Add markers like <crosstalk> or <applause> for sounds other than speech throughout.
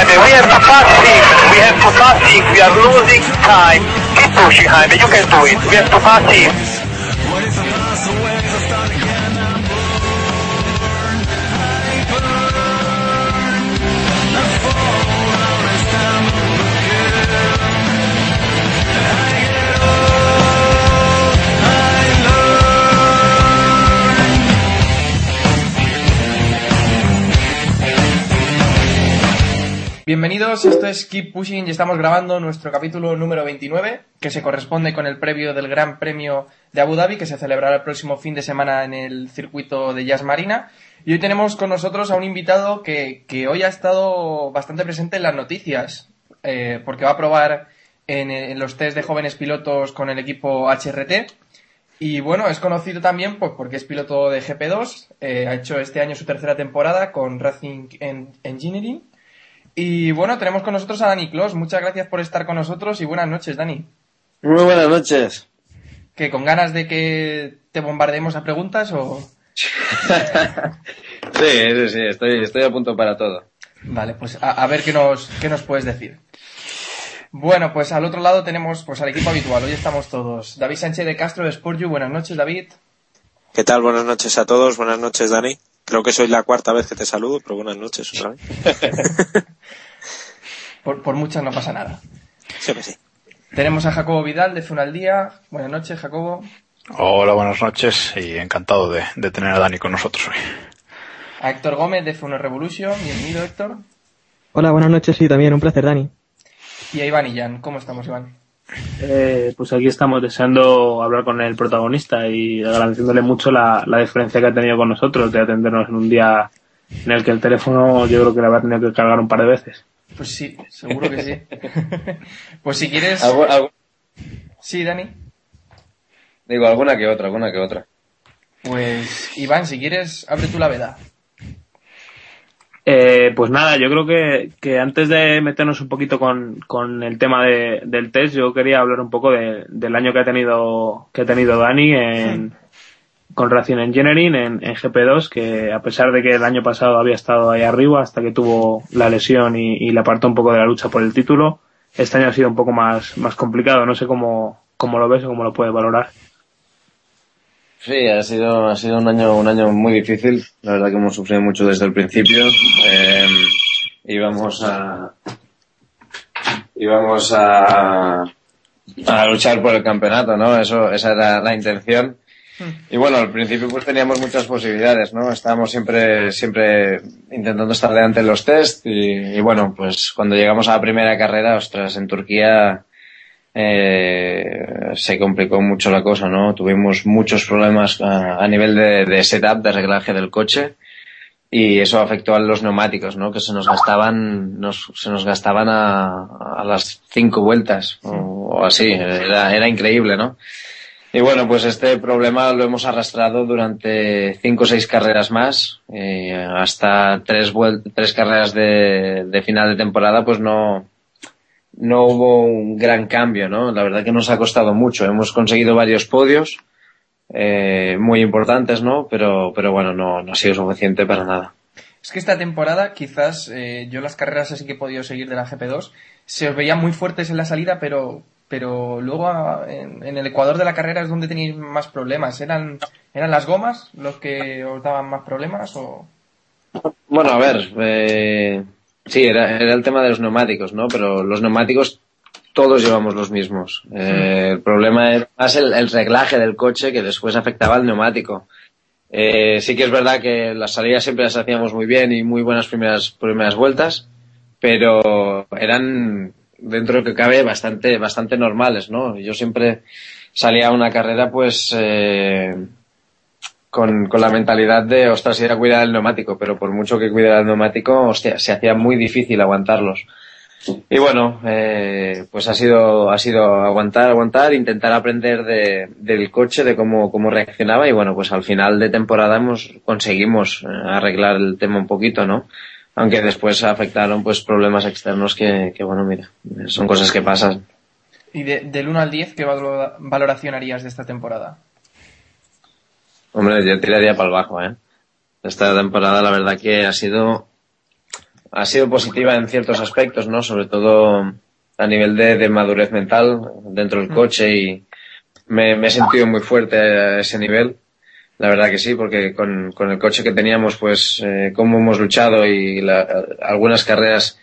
Jaime. We have six. We have six. We are losing time. Keep pushing, Jaime. You can do it. We have to Bienvenidos, esto es Keep Pushing y estamos grabando nuestro capítulo número 29, que se corresponde con el previo del Gran Premio de Abu Dhabi, que se celebrará el próximo fin de semana en el circuito de Jazz Marina. Y hoy tenemos con nosotros a un invitado que, hoy ha estado bastante presente en las noticias, eh, porque va a probar en, los test de jóvenes pilotos con el equipo HRT. Y bueno, es conocido también pues, porque es piloto de GP2, eh, ha hecho este año su tercera temporada con Racing En- Engineering. Y bueno, tenemos con nosotros a Dani Clos. Muchas gracias por estar con nosotros y buenas noches, Dani. Muy buenas noches. ¿Que con ganas de que te bombardeemos a preguntas o...? <laughs> Sí, sí, sí, estoy, estoy a punto para todo. Vale, pues a, a ver qué nos, qué nos puedes decir. Bueno, pues al otro lado tenemos pues al equipo habitual. Hoy estamos todos. David Sánchez de Castro de Sportju. Buenas noches, David. ¿Qué tal? Buenas noches a todos. Buenas noches, Dani. Creo que soy la cuarta vez que te saludo, pero buenas noches otra vez. <laughs> Por, por muchas no pasa nada. Sí, que sí. Tenemos a Jacobo Vidal de Zuna al Día. Buenas noches, Jacobo. Hola, buenas noches y encantado de, de tener a Dani con nosotros hoy. A Héctor Gómez de Funo Revolution. Bienvenido, Héctor. Hola, buenas noches y también un placer, Dani. Y a Iván Illán. ¿Cómo estamos, Iván? Eh, pues aquí estamos deseando hablar con el protagonista y agradeciéndole mucho la, la diferencia que ha tenido con nosotros de atendernos en un día en el que el teléfono yo creo que le habrá tenido que cargar un par de veces. Pues sí, seguro que sí. <laughs> pues si quieres... Sí, Dani. digo, alguna que otra, alguna que otra. Pues Iván, si quieres, abre tú la veda. Eh, pues nada, yo creo que, que antes de meternos un poquito con, con el tema de- del test, yo quería hablar un poco de- del año que ha tenido que ha tenido Dani en, con Racing Engineering en, en GP2, que a pesar de que el año pasado había estado ahí arriba hasta que tuvo la lesión y, y le apartó un poco de la lucha por el título, este año ha sido un poco más, más complicado. No sé cómo, cómo lo ves o cómo lo puedes valorar. Sí, ha sido, ha sido un año, un año muy difícil. La verdad que hemos sufrido mucho desde el principio. Eh, íbamos a, íbamos a, a luchar por el campeonato, ¿no? Eso, esa era la intención. Y bueno, al principio pues teníamos muchas posibilidades, ¿no? Estábamos siempre, siempre intentando estar delante en los test y, y bueno, pues cuando llegamos a la primera carrera, ostras, en Turquía, eh, se complicó mucho la cosa, ¿no? Tuvimos muchos problemas a, a nivel de, de setup, de reglaje del coche y eso afectó a los neumáticos, ¿no? Que se nos gastaban, nos, se nos gastaban a, a las cinco vueltas o, o así, era, era increíble, ¿no? Y bueno, pues este problema lo hemos arrastrado durante cinco o seis carreras más, eh, hasta tres, tres carreras de, de final de temporada, pues no, no hubo un gran cambio, ¿no? La verdad que nos ha costado mucho. Hemos conseguido varios podios, eh, muy importantes, ¿no? Pero, pero bueno, no, no ha sido suficiente para nada. Es que esta temporada, quizás, eh, yo las carreras así que he podido seguir de la GP2, se os veían muy fuertes en la salida, pero, pero luego a- en, en el ecuador de la carrera es donde tenéis más problemas. ¿Eran, ¿Eran las gomas los que os daban más problemas o...? Bueno, a ver, eh, sí, era, era el tema de los neumáticos, ¿no? Pero los neumáticos todos llevamos los mismos. Eh, el problema es más el, el reglaje del coche que después afectaba al neumático. Eh, sí que es verdad que las salidas siempre las hacíamos muy bien y muy buenas primeras, primeras vueltas, pero eran, dentro de lo que cabe, bastante, bastante normales, ¿no? Yo siempre salía a una carrera, pues, eh, con, con la mentalidad de, ostras, ir a cuidar el neumático, pero por mucho que cuidara el neumático, se hacía muy difícil aguantarlos. Y bueno, eh, pues ha sido, ha sido aguantar, aguantar, intentar aprender de, del coche, de cómo, cómo reaccionaba y bueno, pues al final de temporada hemos, conseguimos eh, arreglar el tema un poquito, ¿no? Aunque después afectaron pues problemas externos que, bueno, mira, son cosas que pasan. Y de- del 1 al 10, ¿qué valo- valoración harías de esta temporada? Hombre, yo tiraría para el bajo, ¿eh? Esta temporada la verdad que ha sido ha sido positiva en ciertos aspectos, ¿no? Sobre todo a nivel de, de madurez mental dentro del coche y me, me he sentido muy fuerte a ese nivel. La verdad que sí, porque con, con el coche que teníamos, pues, eh, cómo hemos luchado y la- algunas carreras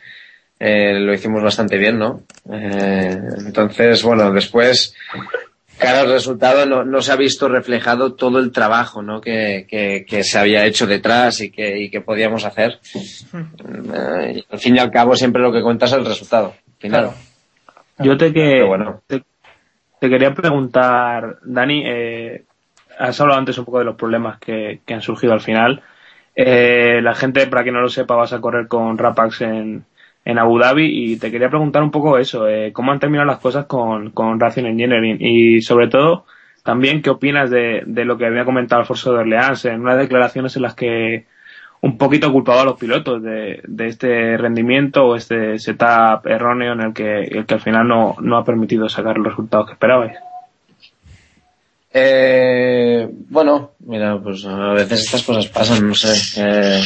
eh, lo hicimos bastante bien, ¿no? Eh, entonces, bueno, después, cara al resultado, no, no se ha visto reflejado todo el trabajo, ¿no? Que, que, que se había hecho detrás y que, y que podíamos hacer. Eh, al fin y al cabo, siempre lo que cuenta es el resultado. Final. Claro. Yo te que bueno. te, te quería preguntar, Dani, eh, has hablado antes un poco de los problemas que, que han surgido al final. Eh, la gente, para quien no lo sepa, vas a correr con Rapax en, en Abu Dhabi y te quería preguntar un poco eso, eh, cómo han terminado las cosas con, con Racing Engineering y sobre todo también qué opinas de, de lo que había comentado Alfonso de Orleans en unas declaraciones en las que un poquito culpaba a los pilotos de, de este rendimiento o este setup erróneo en el que, el que al final no, no ha permitido sacar los resultados que esperabais. Eh, bueno, mira, pues a veces estas cosas pasan, no sé. Eh,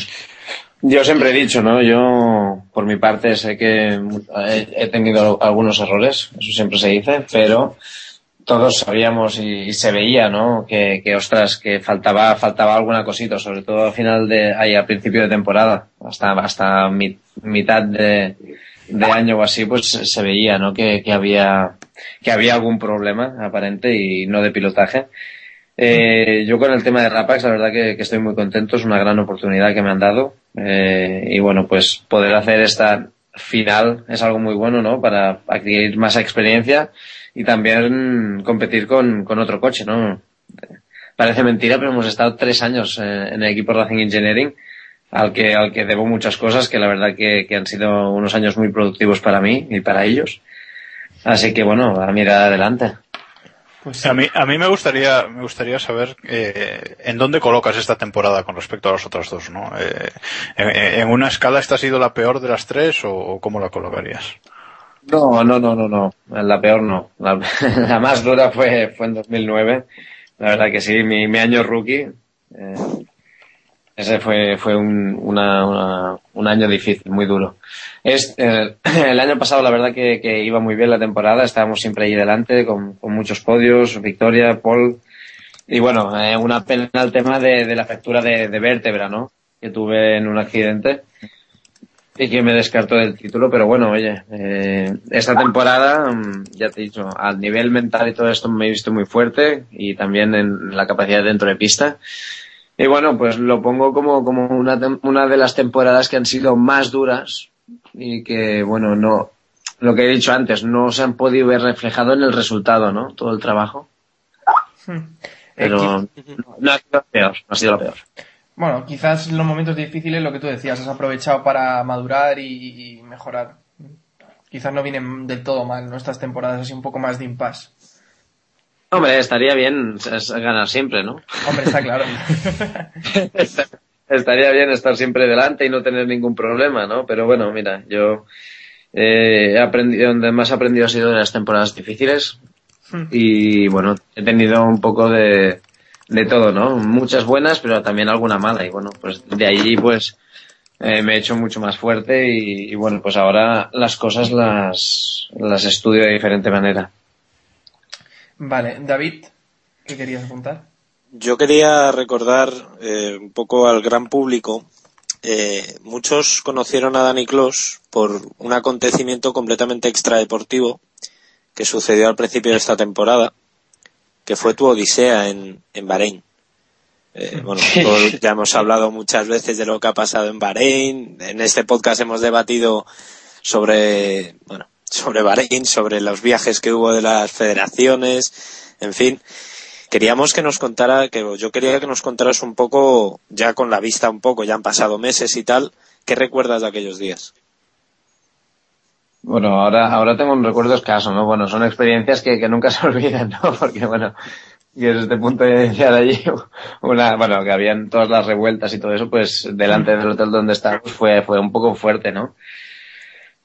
yo siempre he dicho, ¿no? Yo, por mi parte, sé que he, he tenido algunos errores, eso siempre se dice, pero todos sabíamos y, se veía, ¿no? Que, que, ostras, que faltaba, faltaba alguna cosita, sobre todo al final de, ahí a principio de temporada, hasta, hasta mi- mitad de, de año o así, pues se veía, ¿no? Que, que había, que había algún problema aparente y no de pilotaje. Eh, yo con el tema de Rapax, la verdad que, estoy muy contento, es una gran oportunidad que me han dado. Eh, y bueno, pues poder hacer esta final es algo muy bueno, ¿no? Para adquirir más experiencia y también competir con, con otro coche, ¿no? Parece mentira, pero hemos estado tres años eh, en el equipo Racing Engineering, al que, al que debo muchas cosas que la verdad que, que han sido unos años muy productivos para mí y para ellos. Así que bueno, a mirar adelante. Pues A mí, a mí me gustaría, me gustaría saber eh, en dónde colocas esta temporada con respecto a las otras dos, ¿no? Eh, en, en una escala esta ha sido la peor de las tres o, o cómo la colocarías? No, no, no, no, no. La peor no. La, <laughs> la más dura fue, fue en 2009. La verdad que sí, mi, mi año rookie. eh, ese fue, fue un, una, una- un año difícil, muy duro. Es, eh, <clears throat> el año pasado la verdad que, que iba muy bien la temporada, estábamos siempre ahí delante con, con muchos podios, victoria, Paul. Y bueno, eh, una pena el tema de, de la fractura de, de vértebra, ¿no? Que tuve en un accidente y que me descartó del título, pero bueno, oye, eh, esta temporada, mm, ya te he dicho, al nivel mental y todo esto me he visto muy fuerte y también en la capacidad dentro de pista. Y bueno, pues lo pongo como, como una, una de las temporadas que han sido más duras y que, bueno, no, lo que he dicho antes, no se han podido ver reflejado en el resultado, ¿no? Todo el trabajo. Pero no, no ha sido lo peor, no ha sido lo peor. Bueno, quizás en los momentos difíciles, lo que tú decías, has aprovechado para madurar y, y mejorar. Quizás no vienen del todo mal, ¿no? Estas temporadas así un poco más de impasse. Hombre, estaría bien ganar siempre, ¿no? Hombre, está claro. <laughs> Estaría bien estar siempre delante y no tener ningún problema, ¿no? Pero bueno, mira, yo eh, he aprendido, donde más he aprendido ha sido de las temporadas difíciles y bueno, he tenido un poco de, de todo, ¿no? Muchas buenas, pero también alguna mala y bueno, pues de ahí pues eh, me he hecho mucho más fuerte y, y bueno, pues ahora las cosas las, las estudio de diferente manera. Vale, David, ¿qué querías apuntar? Yo quería recordar eh, un poco al gran público. Eh, muchos conocieron a Dani Clos por un acontecimiento completamente extradeportivo que sucedió al principio de esta temporada, que fue tu odisea en, en Bahrein. Eh, <laughs> bueno, ya hemos hablado muchas veces de lo que ha pasado en Bahrein. En este podcast hemos debatido sobre, bueno, sobre Bahrein, sobre los viajes que hubo de las federaciones, en fin. queríamos que nos contara, que yo quería que nos contaras un poco, ya con la vista un poco, ya han pasado meses y tal, ¿qué recuerdas de aquellos días? Bueno, ahora, ahora tengo un recuerdo escaso, ¿no? Bueno, son experiencias que, que nunca <laughs> se olvidan, ¿no? Porque, bueno, y desde este punto de iniciar allí, <laughs> una, bueno, que habían todas las revueltas y todo eso, pues delante del hotel donde estábamos fue, fue un poco fuerte, ¿no?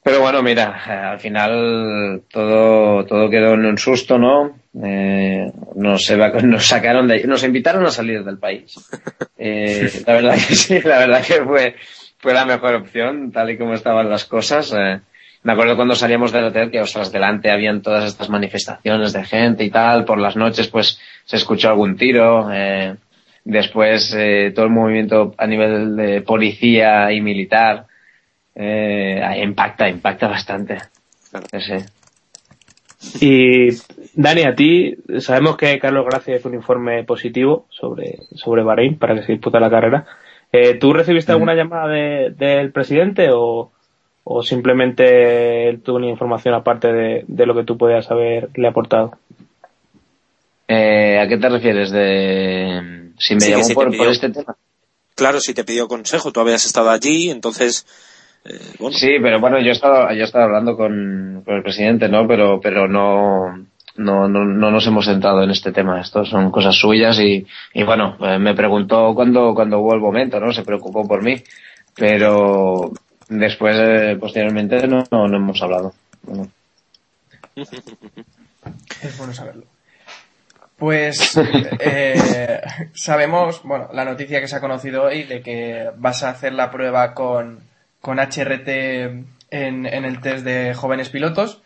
Pero bueno, mira, eh, al final todo, todo quedó en un susto, ¿no? Eh, nos, <laughs> nos sacaron de nos invitaron a salir del país. Eh, la verdad que <laughs> sí, la verdad que fue, fue la mejor opción, tal y como estaban las cosas. Eh, me acuerdo cuando salíamos del hotel que, ostras, delante habían todas estas manifestaciones de gente y tal. Por las noches, pues, se escuchó algún tiro. Eh, después, eh, todo el movimiento a nivel de policía y militar. Eh, impacta, impacta bastante. Sí. Y Dani, a ti, sabemos que Carlos Gracia hizo un informe positivo sobre, sobre Bahrein para que se disputa la carrera. Eh, ¿Tú recibiste alguna llamada de- del presidente o, o simplemente él tuvo una información aparte de, de lo que tú podías haberle aportado? Eh, ¿A qué te refieres? De si me Sí, llamó por, por este tema. Claro, si te pidió consejo, tú habías estado allí, entonces, eh, bueno, Sí, pero bueno, yo he estado, yo he estado hablando con, con el presidente, ¿no? Pero, pero no, no, no, no nos hemos centrado en este tema. Esto son cosas suyas y, y bueno, eh, me preguntó cuando, cuando hubo el momento, ¿no? Se preocupó por mí. Pero después, eh, posteriormente, no, no, no hemos hablado. Bueno. <laughs> Es bueno saberlo. Pues eh, sabemos, bueno, la noticia que se ha conocido hoy de que vas a hacer la prueba con, con HRT en, en el test de jóvenes pilotos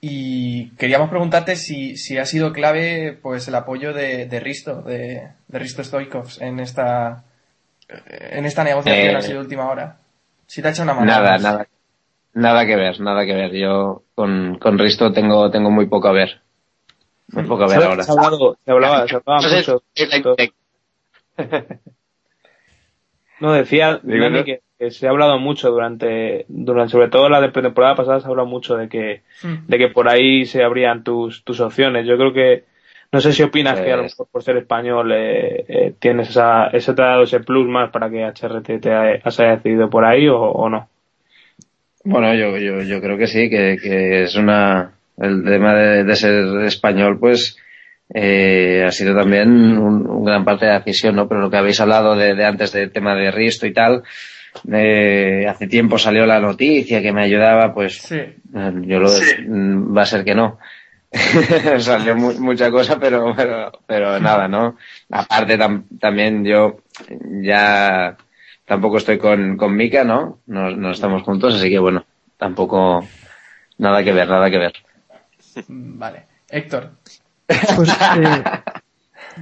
y queríamos preguntarte si, si ha sido clave pues el apoyo de, de Risto, de, de Risto Stoikovs en esta en esta negociación Eh, así de última hora. Si te ha hecho una mano. Nada, nada. Nada que ver, nada que ver. Yo con, con Risto tengo, tengo muy poco a ver. Muy poco a ver ahora. Se ha hablado, se hablaba, se hablaba <laughs> No mucho. decía Digo, Dani ¿no? que, que se ha hablado mucho durante, durante, sobre todo la de pretemporada pasada, se ha hablado mucho de que, Mm. de que por ahí se abrían tus, tus opciones. Yo creo que, no sé si opinas que a lo Pues- mejor por ser español eh, eh, tienes esa, ese te ha dado ese plus más para que HRT te haya, se haya decidido por ahí o, o no. Bueno, yo, yo, yo creo que sí, que, que es una, el tema de, de ser español, pues, eh, ha sido también un, un gran parte de la decisión, ¿no? Pero lo que habéis hablado de, de antes del tema de Risto y tal, eh, hace tiempo salió la noticia que me ayudaba, pues, Sí. eh, yo lo, mm, va a ser que no. <laughs> Salió mu- mucha cosa, pero, pero, pero nada, ¿no? Aparte tam- también yo ya tampoco estoy con, con Mika, ¿no? ¿no? No estamos juntos, así que bueno, tampoco nada que ver, nada que ver. Vale. Héctor. Pues, eh, <laughs>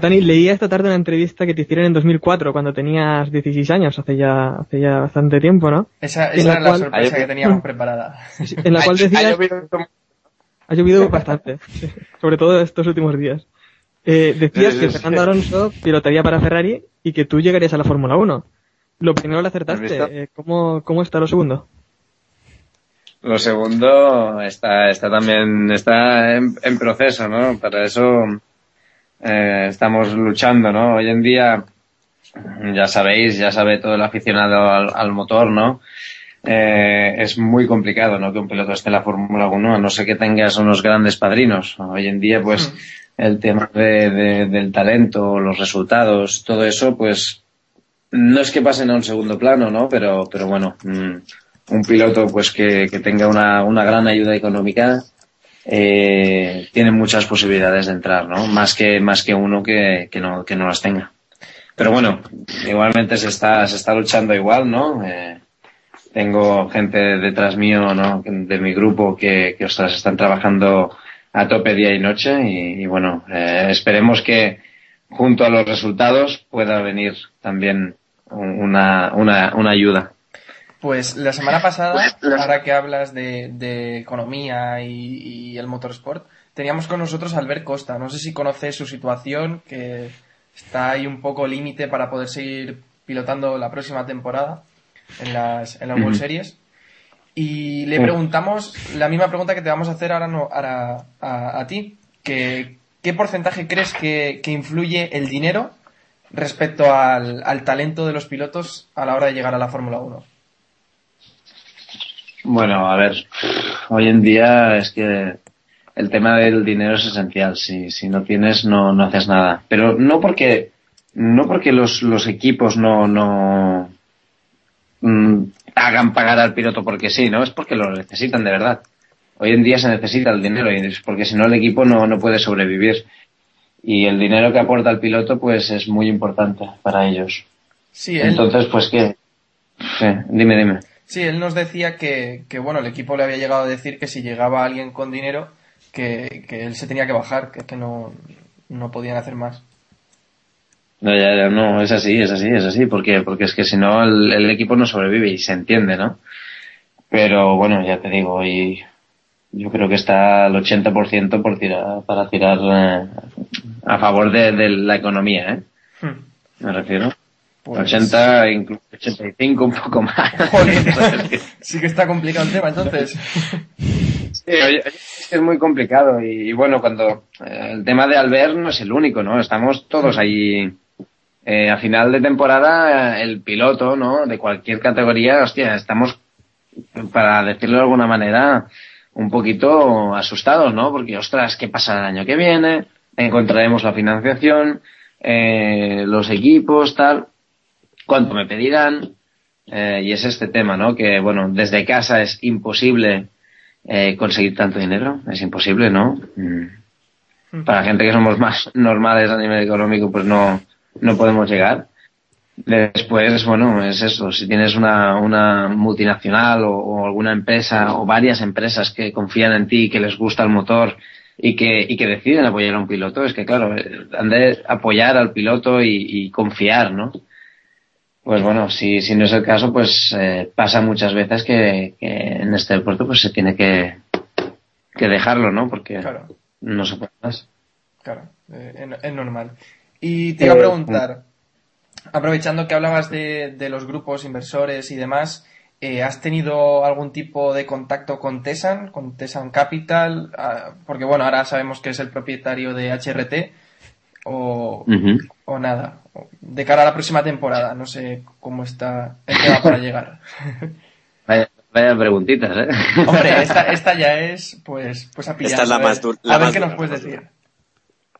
Dani, leía esta tarde una entrevista que te hicieron en 2004, cuando tenías 16 años, hace ya, hace ya bastante tiempo, ¿no? Esa, esa la era la cual- sorpresa que teníamos preparada. En la cual ha decías... llovido Ha llovido bastante, sobre todo estos últimos días. Eh, decías que. Fernando Alonso pilotaría para Ferrari y que tú llegarías a la Fórmula 1. Lo primero lo ¿Has acertaste. eh, ¿cómo, ¿Cómo está lo segundo? Lo segundo está, está también, está en, en proceso, ¿no? Para eso eh, estamos luchando, ¿no? Hoy en día, ya sabéis, ya sabe todo el aficionado al, al motor, ¿no? Eh, es muy complicado, ¿no? Que un piloto esté en la Fórmula 1, a no ser que tengas unos grandes padrinos. Hoy en día, pues, el tema de, de- del talento, los resultados, todo eso, pues, no es que pasen a un segundo plano, ¿no? Pero, pero bueno, mm, un piloto pues que, que tenga una, una gran ayuda económica eh, tiene muchas posibilidades de entrar, ¿no? Más que, más que uno que, que no, que no las tenga. Pero bueno, igualmente se está, se está luchando igual, ¿no? Eh, tengo gente detrás mío, ¿no? De mi grupo que, que ostras, están trabajando a tope día y noche y, y bueno, eh, esperemos que junto a los resultados pueda venir también una, una, una ayuda. Pues la semana <laughs> pasada, ahora que hablas de, de economía y, y el motorsport, teníamos con nosotros a Albert Costa. No sé si conoces su situación, que está ahí un poco límite para poder seguir pilotando la próxima temporada en las, en las World. Series. Y le preguntamos la misma pregunta que te vamos a hacer ahora, no, ahora a, a ti, que ¿qué porcentaje crees que, que influye el dinero respecto al, al talento de los pilotos a la hora de llegar a la Fórmula 1? Bueno, a ver, hoy en día es que el tema del dinero es esencial. Si, si no tienes, no, no haces nada. Pero no porque, no porque los, los equipos no, no mm, hagan pagar al piloto porque sí, ¿no? Es porque lo necesitan de verdad. Hoy en día se necesita el dinero y es porque si no el equipo no, no puede sobrevivir. Y el dinero que aporta el piloto pues es muy importante para ellos. Sí, él, Entonces, pues que, sí, dime, dime. Sí, él nos decía que, que, bueno, el equipo le había llegado a decir que si llegaba alguien con dinero, que, que él se tenía que bajar, que, que no, no podían hacer más. No, ya, ya, no, es así, es así, es así, porque, porque es que si no el, el equipo no sobrevive y se entiende, ¿no? Pero bueno, ya te digo, y yo creo que está al 80% por tirar, para tirar eh, a favor de, de la economía, ¿eh? Hmm. Me refiero. Pues- 80, incluso 85, un poco más. <laughs> Sí que está complicado el tema, entonces. Sí, es muy complicado y, y bueno, cuando eh, el tema de Albert no es el único, ¿no? Estamos todos ahí. Eh, a final de temporada, eh, el piloto, ¿no? De cualquier categoría, hostia, estamos, para decirlo de alguna manera, un poquito asustados, ¿no? Porque, ostras, ¿qué pasa el año que viene? Encontraremos la financiación, eh, los equipos, tal. ¿Cuánto me pedirán? Eh, y es este tema, ¿no? Que, bueno, desde casa es imposible eh, conseguir tanto dinero. Es imposible, ¿no? Mm. Para gente que somos más normales a nivel económico, pues no, no podemos llegar. Después, bueno, es eso. Si tienes una, una multinacional o, o alguna empresa o varias empresas que confían en ti, que les gusta el motor y que, y que deciden apoyar a un piloto, es que claro, eh, han de apoyar al piloto y, y confiar, ¿no? Pues bueno, si, si no es el caso, pues eh, pasa muchas veces que, que en este deporte pues se tiene que, que dejarlo, ¿no? Porque Claro, no se puede más. claro, eh, es, es normal. Y te iba a Eh, preguntar, aprovechando que hablabas de, de los grupos inversores y demás, eh, ¿has tenido algún tipo de contacto con Tesan, con Tesan Capital? Ah, porque bueno, ahora sabemos que es el propietario de HRT, o, o nada. De cara a la próxima temporada, no sé cómo está el tema para <laughs> llegar. Vaya, vaya preguntitas, ¿eh? Hombre, esta, esta ya es, pues, pues a pillar. Esta es la a ver- más A ver más qué dura, nos puedes decir.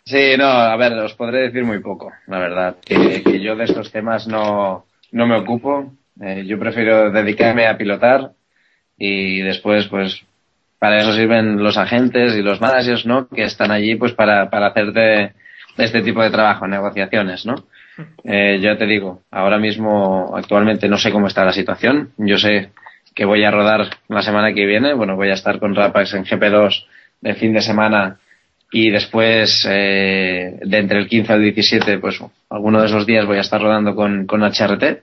Sí, no, a ver, os podré decir muy poco, la verdad. Que, que yo de estos temas no, no me ocupo. Eh, yo prefiero dedicarme a pilotar y después, pues, para eso sirven los agentes y los managers, ¿no? Que están allí, pues, para, para hacerte este tipo de trabajo, negociaciones, ¿no? Eh, yo te digo, ahora mismo, actualmente no sé cómo está la situación. Yo sé que voy a rodar la semana que viene. Bueno, voy a estar con Rapax en GP2 de fin de semana y después eh, de entre el 15 al 17 pues alguno de esos días voy a estar rodando con, con HRT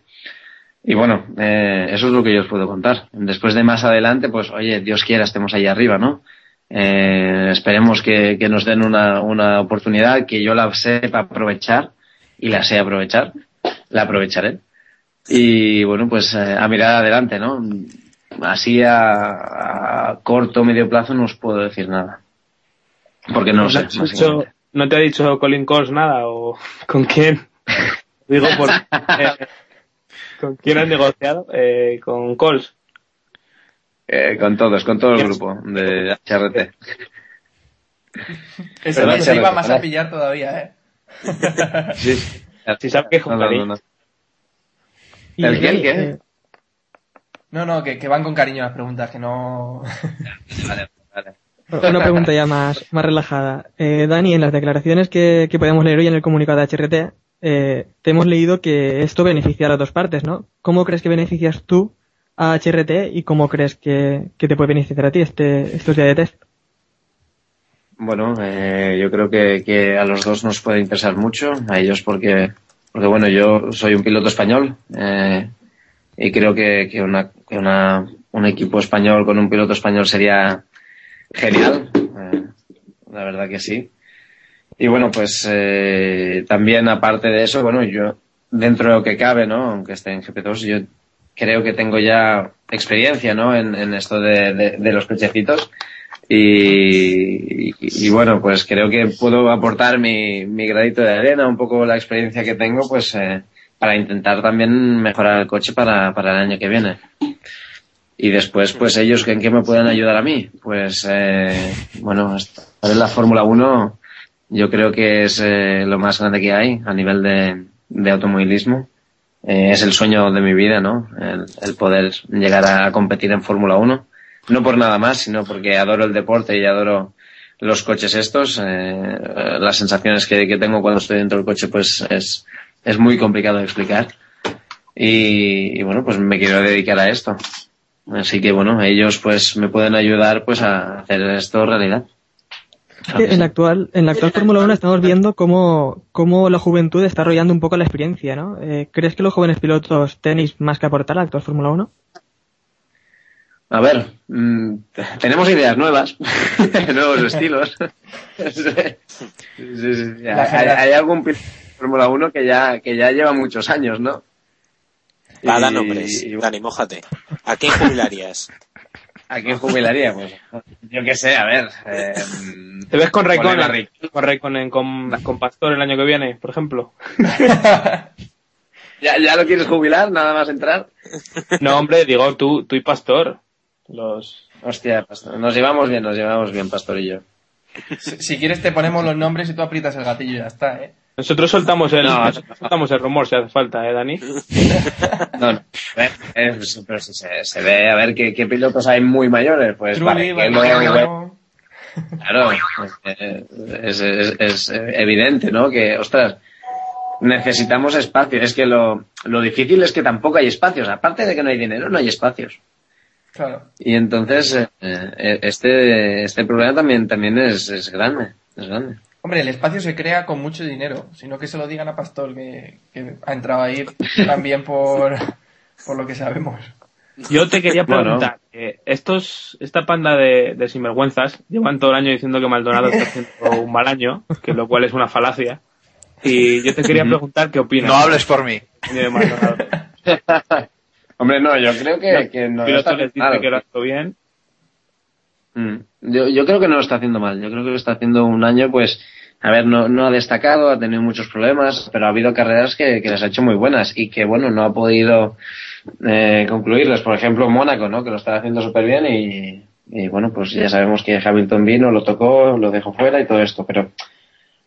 y bueno eh, eso es lo que yo os puedo contar después de más adelante pues oye Dios quiera estemos ahí arriba no Eh, esperemos que, que nos den una, una oportunidad que yo la sepa aprovechar y la sé aprovechar la aprovecharé y bueno pues eh, a mirar adelante no así a, a corto o medio plazo no os puedo decir nada porque no lo sé ¿No te ha básicamente. dicho- ¿No te ha dicho Colin Coles nada? ¿O <laughs> con quién? Digo, por, <laughs> eh, ¿con quién has negociado? Eh, con Coles. Eh, con todos, con todo el grupo de HRT. Ese, ese iba más a pillar todavía, ¿eh? Sí. Si sabe que No, no, no, no. Y, ¿El qué, el qué? eh, No, no, que, que van con cariño las preguntas, que no... Vale, vale. Una pregunta ya más, más relajada. Eh, Dani, en las declaraciones que, que podemos leer hoy en el comunicado de HRT, eh, te hemos leído que esto beneficia a las dos partes, ¿no? ¿Cómo crees que beneficias tú a HRT y cómo crees que, que te puede beneficiar a ti este, estos días de test? Bueno, eh, yo creo que, que a los dos nos puede interesar mucho, a ellos porque, porque bueno, yo soy un piloto español eh, y creo que, que, una, que una, un equipo español con un piloto español sería genial, eh, la verdad que sí. Y bueno, pues eh, también aparte de eso, bueno, yo dentro de lo que cabe, ¿no? Aunque esté en GP2, yo creo que tengo ya experiencia, ¿no? En, en esto de, de, de los cochecitos Y, bueno, pues creo que puedo aportar mi, mi gradito de arena, un poco la experiencia que tengo, pues eh, para intentar también mejorar el coche para, para el año que viene. Y después, pues ellos, ¿en qué me pueden ayudar a mí? Pues, eh, bueno, estar en la Fórmula 1 yo creo que es eh, lo más grande que hay a nivel de, de automovilismo. Eh, es el sueño de mi vida, ¿no? El, el poder llegar a competir en Fórmula 1. No por nada más, sino porque adoro el deporte y adoro los coches estos. Eh, las sensaciones que, tengo cuando estoy dentro del coche, pues es, es muy complicado de explicar. Y, y bueno, pues me quiero dedicar a esto. Así que bueno, ellos pues me pueden ayudar pues a hacer esto realidad. En la actual, en la actual Fórmula 1 estamos viendo cómo, cómo la juventud está arrollando un poco la experiencia, ¿no? Eh, ¿Crees que los jóvenes pilotos tenéis más que aportar a la actual Fórmula 1? A ver, mm, tenemos ideas nuevas, <laughs> nuevos estilos. <laughs> Sí, sí, sí. La Hay, algún piloto de Fórmula 1 que ya, que ya lleva muchos años, ¿no? Va, da nombres. y- Dani, mójate. ¿A quién jubilarías? <laughs> ¿A quién jubilaría? Pues yo qué sé, a ver. eh, ¿Te ves con Raikkonen? Con Raikkonen, con, con Pastor el año que viene, por ejemplo. ¿ya, ¿Ya lo quieres jubilar? Nada más entrar. No, hombre, digo tú, tú y Pastor. Los... Hostia, Pastor, nos llevamos bien, nos llevamos bien, Pastor y yo. Si, si quieres te ponemos los nombres y tú aprietas el gatillo y ya está, ¿eh? Nosotros soltamos el, No, soltamos el rumor si hace falta, ¿eh, Dani? <laughs> No, no. eh, pues, pero si se, se ve, a ver qué, qué pilotos hay muy mayores, pues Trulli, Claro, eh, es, es, es evidente, ¿no? Que, ostras, necesitamos espacio. Es que lo, lo difícil es que tampoco hay espacios. Aparte de que no hay dinero, no hay espacios. Claro. Y entonces, eh, eh, este, este problema también, también es, es grande. Es grande. Hombre, el espacio se crea con mucho dinero, sino que se lo digan a Pastor, que, que ha entrado ahí también por, <laughs> por lo que sabemos. Yo te quería Bueno. preguntar, eh, estos, esta panda de, de sinvergüenzas llevan todo el año diciendo que Maldonado está haciendo un mal año, que lo cual es una falacia. Y yo te quería preguntar qué opinas No hables por mí. de Maldonado. <laughs> Hombre, no, yo creo que, que no El piloto está les dice que lo bien. Mm. Yo, yo creo que no lo está haciendo mal. Yo creo que lo está haciendo un año, pues, a ver, no, no ha destacado, ha tenido muchos problemas, pero ha habido carreras que, que las ha hecho muy buenas y que, bueno, no ha podido eh, concluirlas. Por ejemplo, Mónaco, ¿no? Que lo está haciendo súper bien y, y, bueno, pues ya sabemos que Hamilton vino, lo tocó, lo dejó fuera y todo esto, pero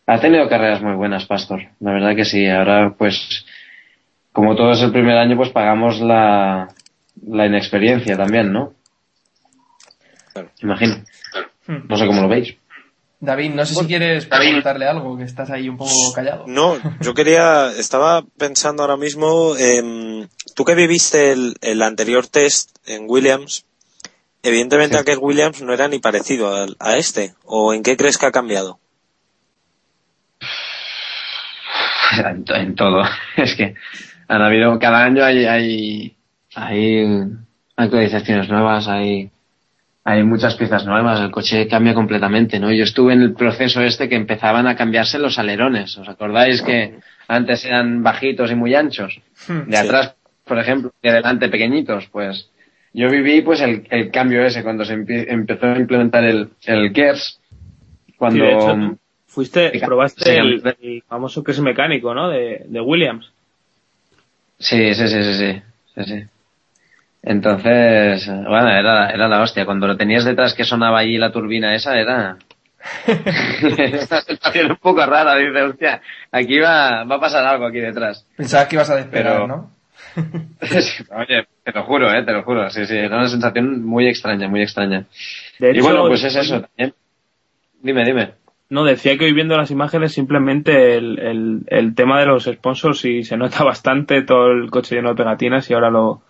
ha tenido carreras muy buenas, Pastor. La verdad que sí. Ahora, pues, como todo es el primer año, pues pagamos la, la inexperiencia también, ¿no? Imagino. Hmm. No sé cómo lo veis. David, no sé si quieres preguntarle algo, que estás ahí un poco callado. No, yo quería, estaba pensando ahora mismo, em, tú que viviste el, el anterior test en Williams, evidentemente Sí. aquel Williams no era ni parecido al- a, este, ¿o en qué crees que ha cambiado? <laughs> En todo. <laughs> Es que han habido, cada año hay, hay, hay actualizaciones nuevas, hay, hay muchas piezas nuevas, el coche cambia completamente, ¿no? Yo estuve en el proceso este que empezaban a cambiarse los alerones. ¿Os acordáis que antes eran bajitos y muy anchos? De Sí. atrás, por ejemplo, y adelante pequeñitos, pues yo viví pues el, el cambio ese cuando se empezó a implementar el, el KERS, cuando... Sí, de hecho, tú fuiste, probaste el, el famoso que es mecánico, ¿no? De, de Williams. Sí, sí, sí, sí, sí, sí, sí. Entonces, bueno, era, era la hostia. Cuando lo tenías detrás que sonaba allí la turbina esa, era... <laughs> una sensación un poco rara. Dice, hostia, aquí va, va a pasar algo aquí detrás. Pensabas que ibas a despegar, Pero- ¿no? <laughs> Oye, te lo juro, eh, te lo juro. Sí, sí, era una sensación muy extraña, muy extraña. De y hecho, bueno, pues es eso también. Dime, dime. No, decía que hoy viendo las imágenes simplemente el, el, el tema de los sponsors y se nota <laughs> bastante todo el coche lleno de pegatinas y ahora lo,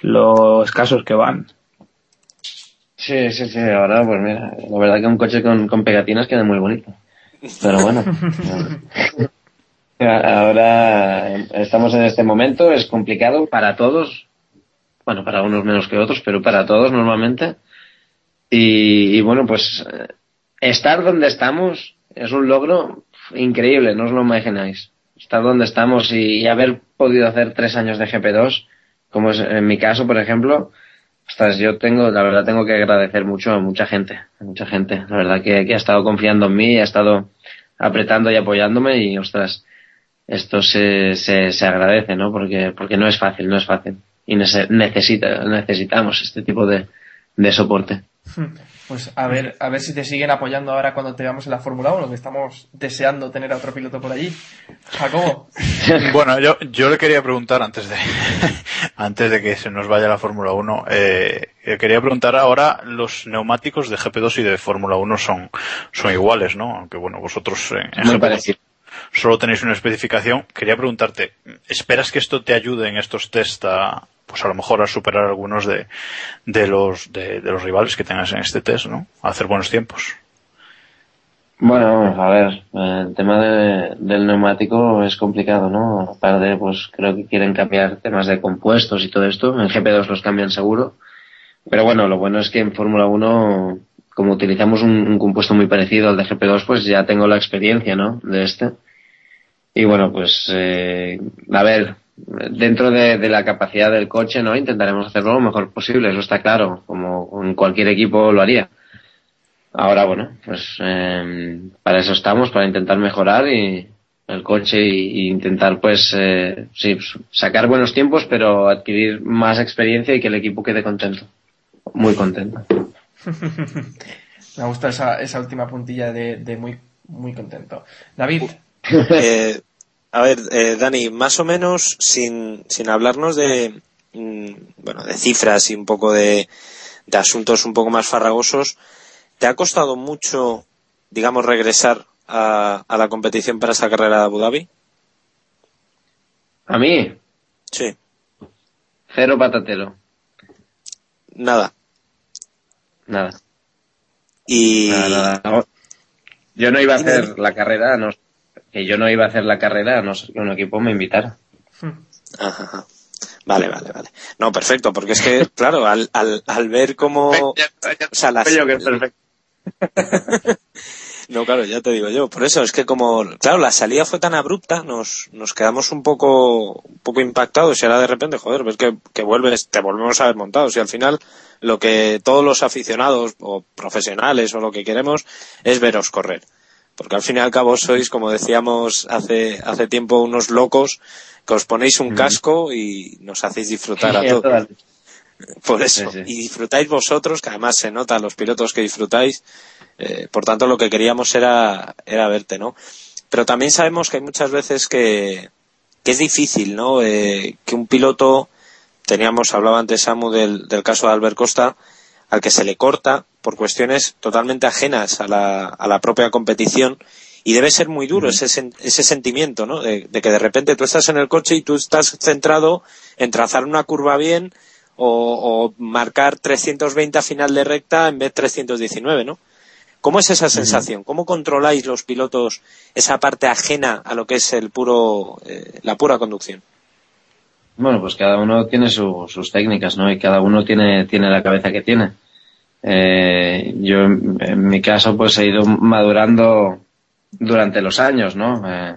lo escasos que van. Sí, sí, sí, ahora pues mira, la verdad que un coche con, con pegatinas queda muy bonito. Pero bueno. <laughs> ahora estamos en este momento, es complicado para todos, bueno, para unos menos que otros, pero para todos normalmente. Y, y bueno, pues estar donde estamos es un logro increíble, no os lo imagináis. Estar donde estamos y, haber podido hacer tres años de GP2, como es en mi caso, por ejemplo, Ostras, yo tengo, la verdad tengo que agradecer mucho a mucha gente, a mucha gente. La verdad que, que ha estado confiando en mí, ha estado apretando y apoyándome y ostras, esto se, se, se agradece, ¿no? Porque, porque no es fácil, no es fácil. Y nece- necesita, necesitamos este tipo de, de soporte. Pues a ver, a ver si te siguen apoyando ahora cuando te veamos en la Fórmula 1, que estamos deseando tener a otro piloto por allí. Jacobo. <laughs> Bueno, yo, yo le quería preguntar antes de, <laughs> antes de que se nos vaya la Fórmula 1, eh, quería preguntar ahora, los neumáticos de GP2 y de Fórmula 1 son, son iguales, ¿no? Aunque bueno, vosotros en Muy GP2 parecido. solo tenéis una especificación. Quería preguntarte, ¿esperas que esto te ayude en estos test a, pues a lo mejor a superar algunos de, de los, de, de los rivales que tengas en este test, ¿no? A hacer buenos tiempos. Bueno, a ver, el tema de- del neumático es complicado, ¿no? Aparte, pues creo que quieren cambiar temas de compuestos y todo esto. En GP2 los cambian seguro. Pero bueno, lo bueno es que en Fórmula 1, como utilizamos un, un compuesto muy parecido al de GP2, pues ya tengo la experiencia, ¿no? De este. Y bueno, pues, eh, a ver, dentro de, de la capacidad del coche, ¿no? Intentaremos hacerlo lo mejor posible, eso está claro, como en cualquier equipo lo haría. Ahora, bueno, pues eh, para eso estamos, para intentar mejorar y el coche y, y intentar, pues, eh, sí, pues, sacar buenos tiempos, pero adquirir más experiencia y que el equipo quede contento. Muy contento. <laughs> Me gusta esa, esa última puntilla de, de muy, muy contento. David, <laughs> Eh, a ver, eh, Dani, más o menos, sin, sin hablarnos de, mm, bueno, de cifras y un poco de, de asuntos un poco más farragosos, ¿te ha costado mucho, digamos, regresar a, a la competición para esa carrera de Abu Dhabi? A mí, Sí, cero patatero. nada. Nada. Y, Nada, nada. Yo no iba a hacer la carrera, no, que yo no iba a hacer la carrera, a no ser que un equipo me invitara. Ajá, ajá. Vale, vale, vale. No, perfecto, porque es que, <laughs> claro, al, al, al ver cómo... O sea, las- Yo que es <laughs> perfecto. No, claro, ya te digo yo. Por eso es que como, claro, la salida fue tan abrupta, nos, nos quedamos un poco, un poco impactados y ahora de repente, joder, ves que, que vuelves, te volvemos a ver montados y al final lo que todos los aficionados o profesionales o lo que queremos es veros correr. Porque al fin y al cabo sois, como decíamos hace, hace tiempo, unos locos que os ponéis un casco y nos hacéis disfrutar a <laughs> todos. Por eso. Y disfrutáis vosotros, que además se nota los pilotos que disfrutáis. Eh, por tanto, lo que queríamos era, era verte, ¿no? Pero también sabemos que hay muchas veces que, que es difícil, ¿no? Eh, que un piloto, teníamos, hablaba antes Samu del, del caso de Albert Costa, al que se le corta por cuestiones totalmente ajenas a la, a la propia competición y debe ser muy duro ese, ese sentimiento, ¿no? De, de que de repente tú estás en el coche y tú estás centrado en trazar una curva bien o, o marcar 320 a final de recta en vez de 319, ¿no? ¿Cómo es esa sensación? ¿Cómo controláis los pilotos esa parte ajena a lo que es el puro, eh, la pura conducción? Bueno, pues cada uno tiene su- sus técnicas, ¿no? Y cada uno tiene, tiene la cabeza que tiene. Eh, yo, en mi caso, pues he ido madurando durante los años, ¿no? Eh,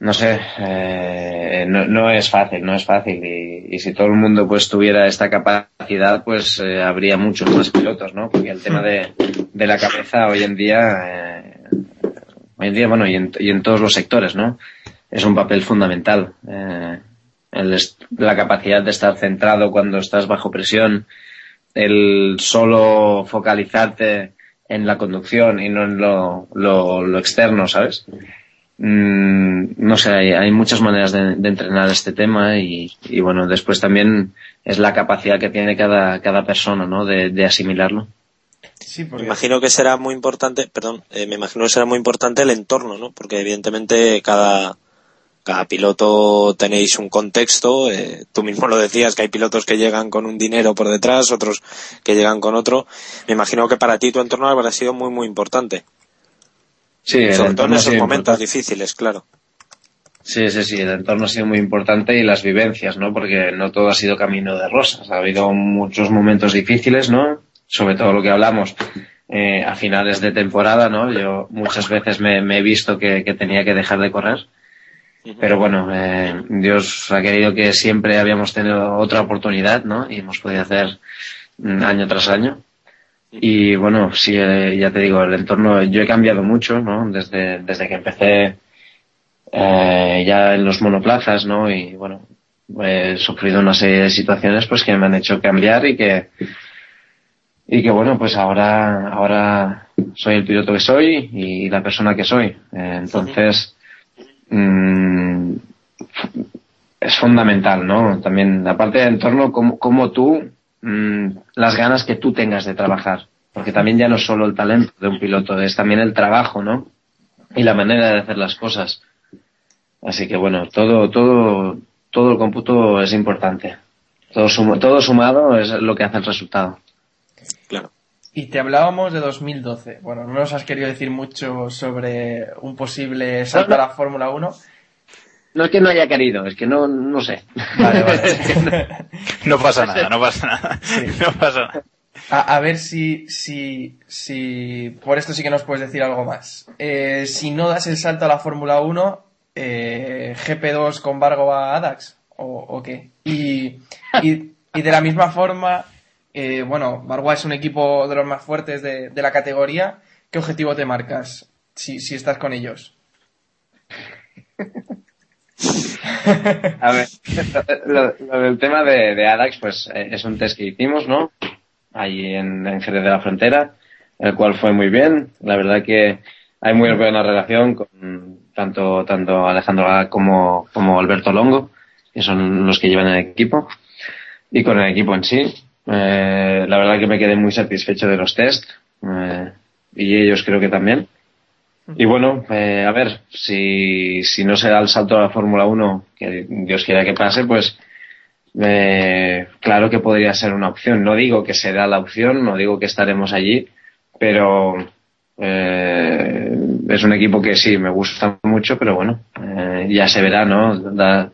no sé, eh, no, es fácil, no es fácil. Y, si todo el mundo pues tuviera esta capacidad, pues eh, habría muchos más pilotos, ¿no? Porque el tema de, de la cabeza hoy en día, hoy en día, bueno, y en, y en todos los sectores, ¿no? Es un papel fundamental. El la capacidad de estar centrado cuando estás bajo presión, el solo focalizarte en la conducción y no en lo, lo, lo externo, ¿sabes? Mm, no sé, hay, hay muchas maneras de, de entrenar este tema y, y bueno, después también es la capacidad que tiene cada, cada persona, ¿no? De, de asimilarlo. sí, Me porque imagino que será muy importante, perdón, eh, me imagino que será muy importante el entorno, ¿no? Porque evidentemente cada, cada piloto tenéis un contexto, eh, tú mismo lo decías que hay pilotos que llegan con un dinero por detrás, otros que llegan con otro. Me imagino que para ti tu entorno habrá sido muy, muy importante. Sí, el Sobre todo en esos momentos importante. difíciles, claro. Sí, sí, sí, el entorno ha sido muy importante y las vivencias, ¿no? Porque no todo ha sido camino de rosas. Ha habido muchos momentos difíciles, ¿no? Sobre todo lo que hablamos eh, a finales de temporada, ¿no? Yo muchas veces me, me he visto que, que tenía que dejar de correr Pero bueno, eh, Dios ha querido que siempre habíamos tenido otra oportunidad, ¿no? Y hemos podido hacer mm, año tras año. Y bueno, sí, eh, ya te digo, el entorno, yo he cambiado mucho, ¿no? Desde, desde que empecé eh, ya en los monoplazas, ¿no? Y bueno, he sufrido una serie de situaciones pues que me han hecho cambiar y que y que bueno, pues ahora, ahora soy el piloto que soy y la persona que soy. Eh, entonces, mm, es fundamental, ¿no? También, aparte del entorno, como, como tú, mm, las ganas que tú tengas de trabajar. Porque también ya no es solo el talento de un piloto, es también el trabajo, ¿no? Y la manera de hacer las cosas. Así que bueno, todo, todo, todo el cómputo es importante. Todo, sum- todo sumado es lo que hace el resultado. Y te hablábamos de 2012. Bueno, no nos has querido decir mucho sobre un posible salto a la Fórmula 1. No es que no haya querido, es que no, no sé. Vale, vale. <laughs> No pasa nada, no pasa nada. No pasa nada. A, a ver si, si, si, por esto sí que nos puedes decir algo más. Eh, si no das el salto a la Fórmula 1, eh, GP2 con Vargo a Adax, o, o qué? Y, y, y de la misma forma, eh, bueno, Bargoa es un equipo de los más fuertes de, la categoría. ¿Qué objetivo te marcas si, estás con ellos? <laughs> A ver, lo, del tema de, Adax, pues eh, es un test que hicimos, ¿no? Allí en, en Jerez de la Frontera, el cual fue muy bien. La verdad que hay muy buena relación con tanto, tanto Alejandro como, como Alberto Longo, que son los que llevan el equipo, y con el equipo en sí. Eh, la verdad que me quedé muy satisfecho de los test, eh, y ellos creo que también. Y bueno, eh, a ver, si, si no se da el salto a la Fórmula 1, que Dios quiera que pase, pues eh, claro que podría ser una opción. No digo que será la opción, no digo que estaremos allí, pero es un equipo que sí, me gusta mucho, pero bueno, ya se verá, ¿no? Da-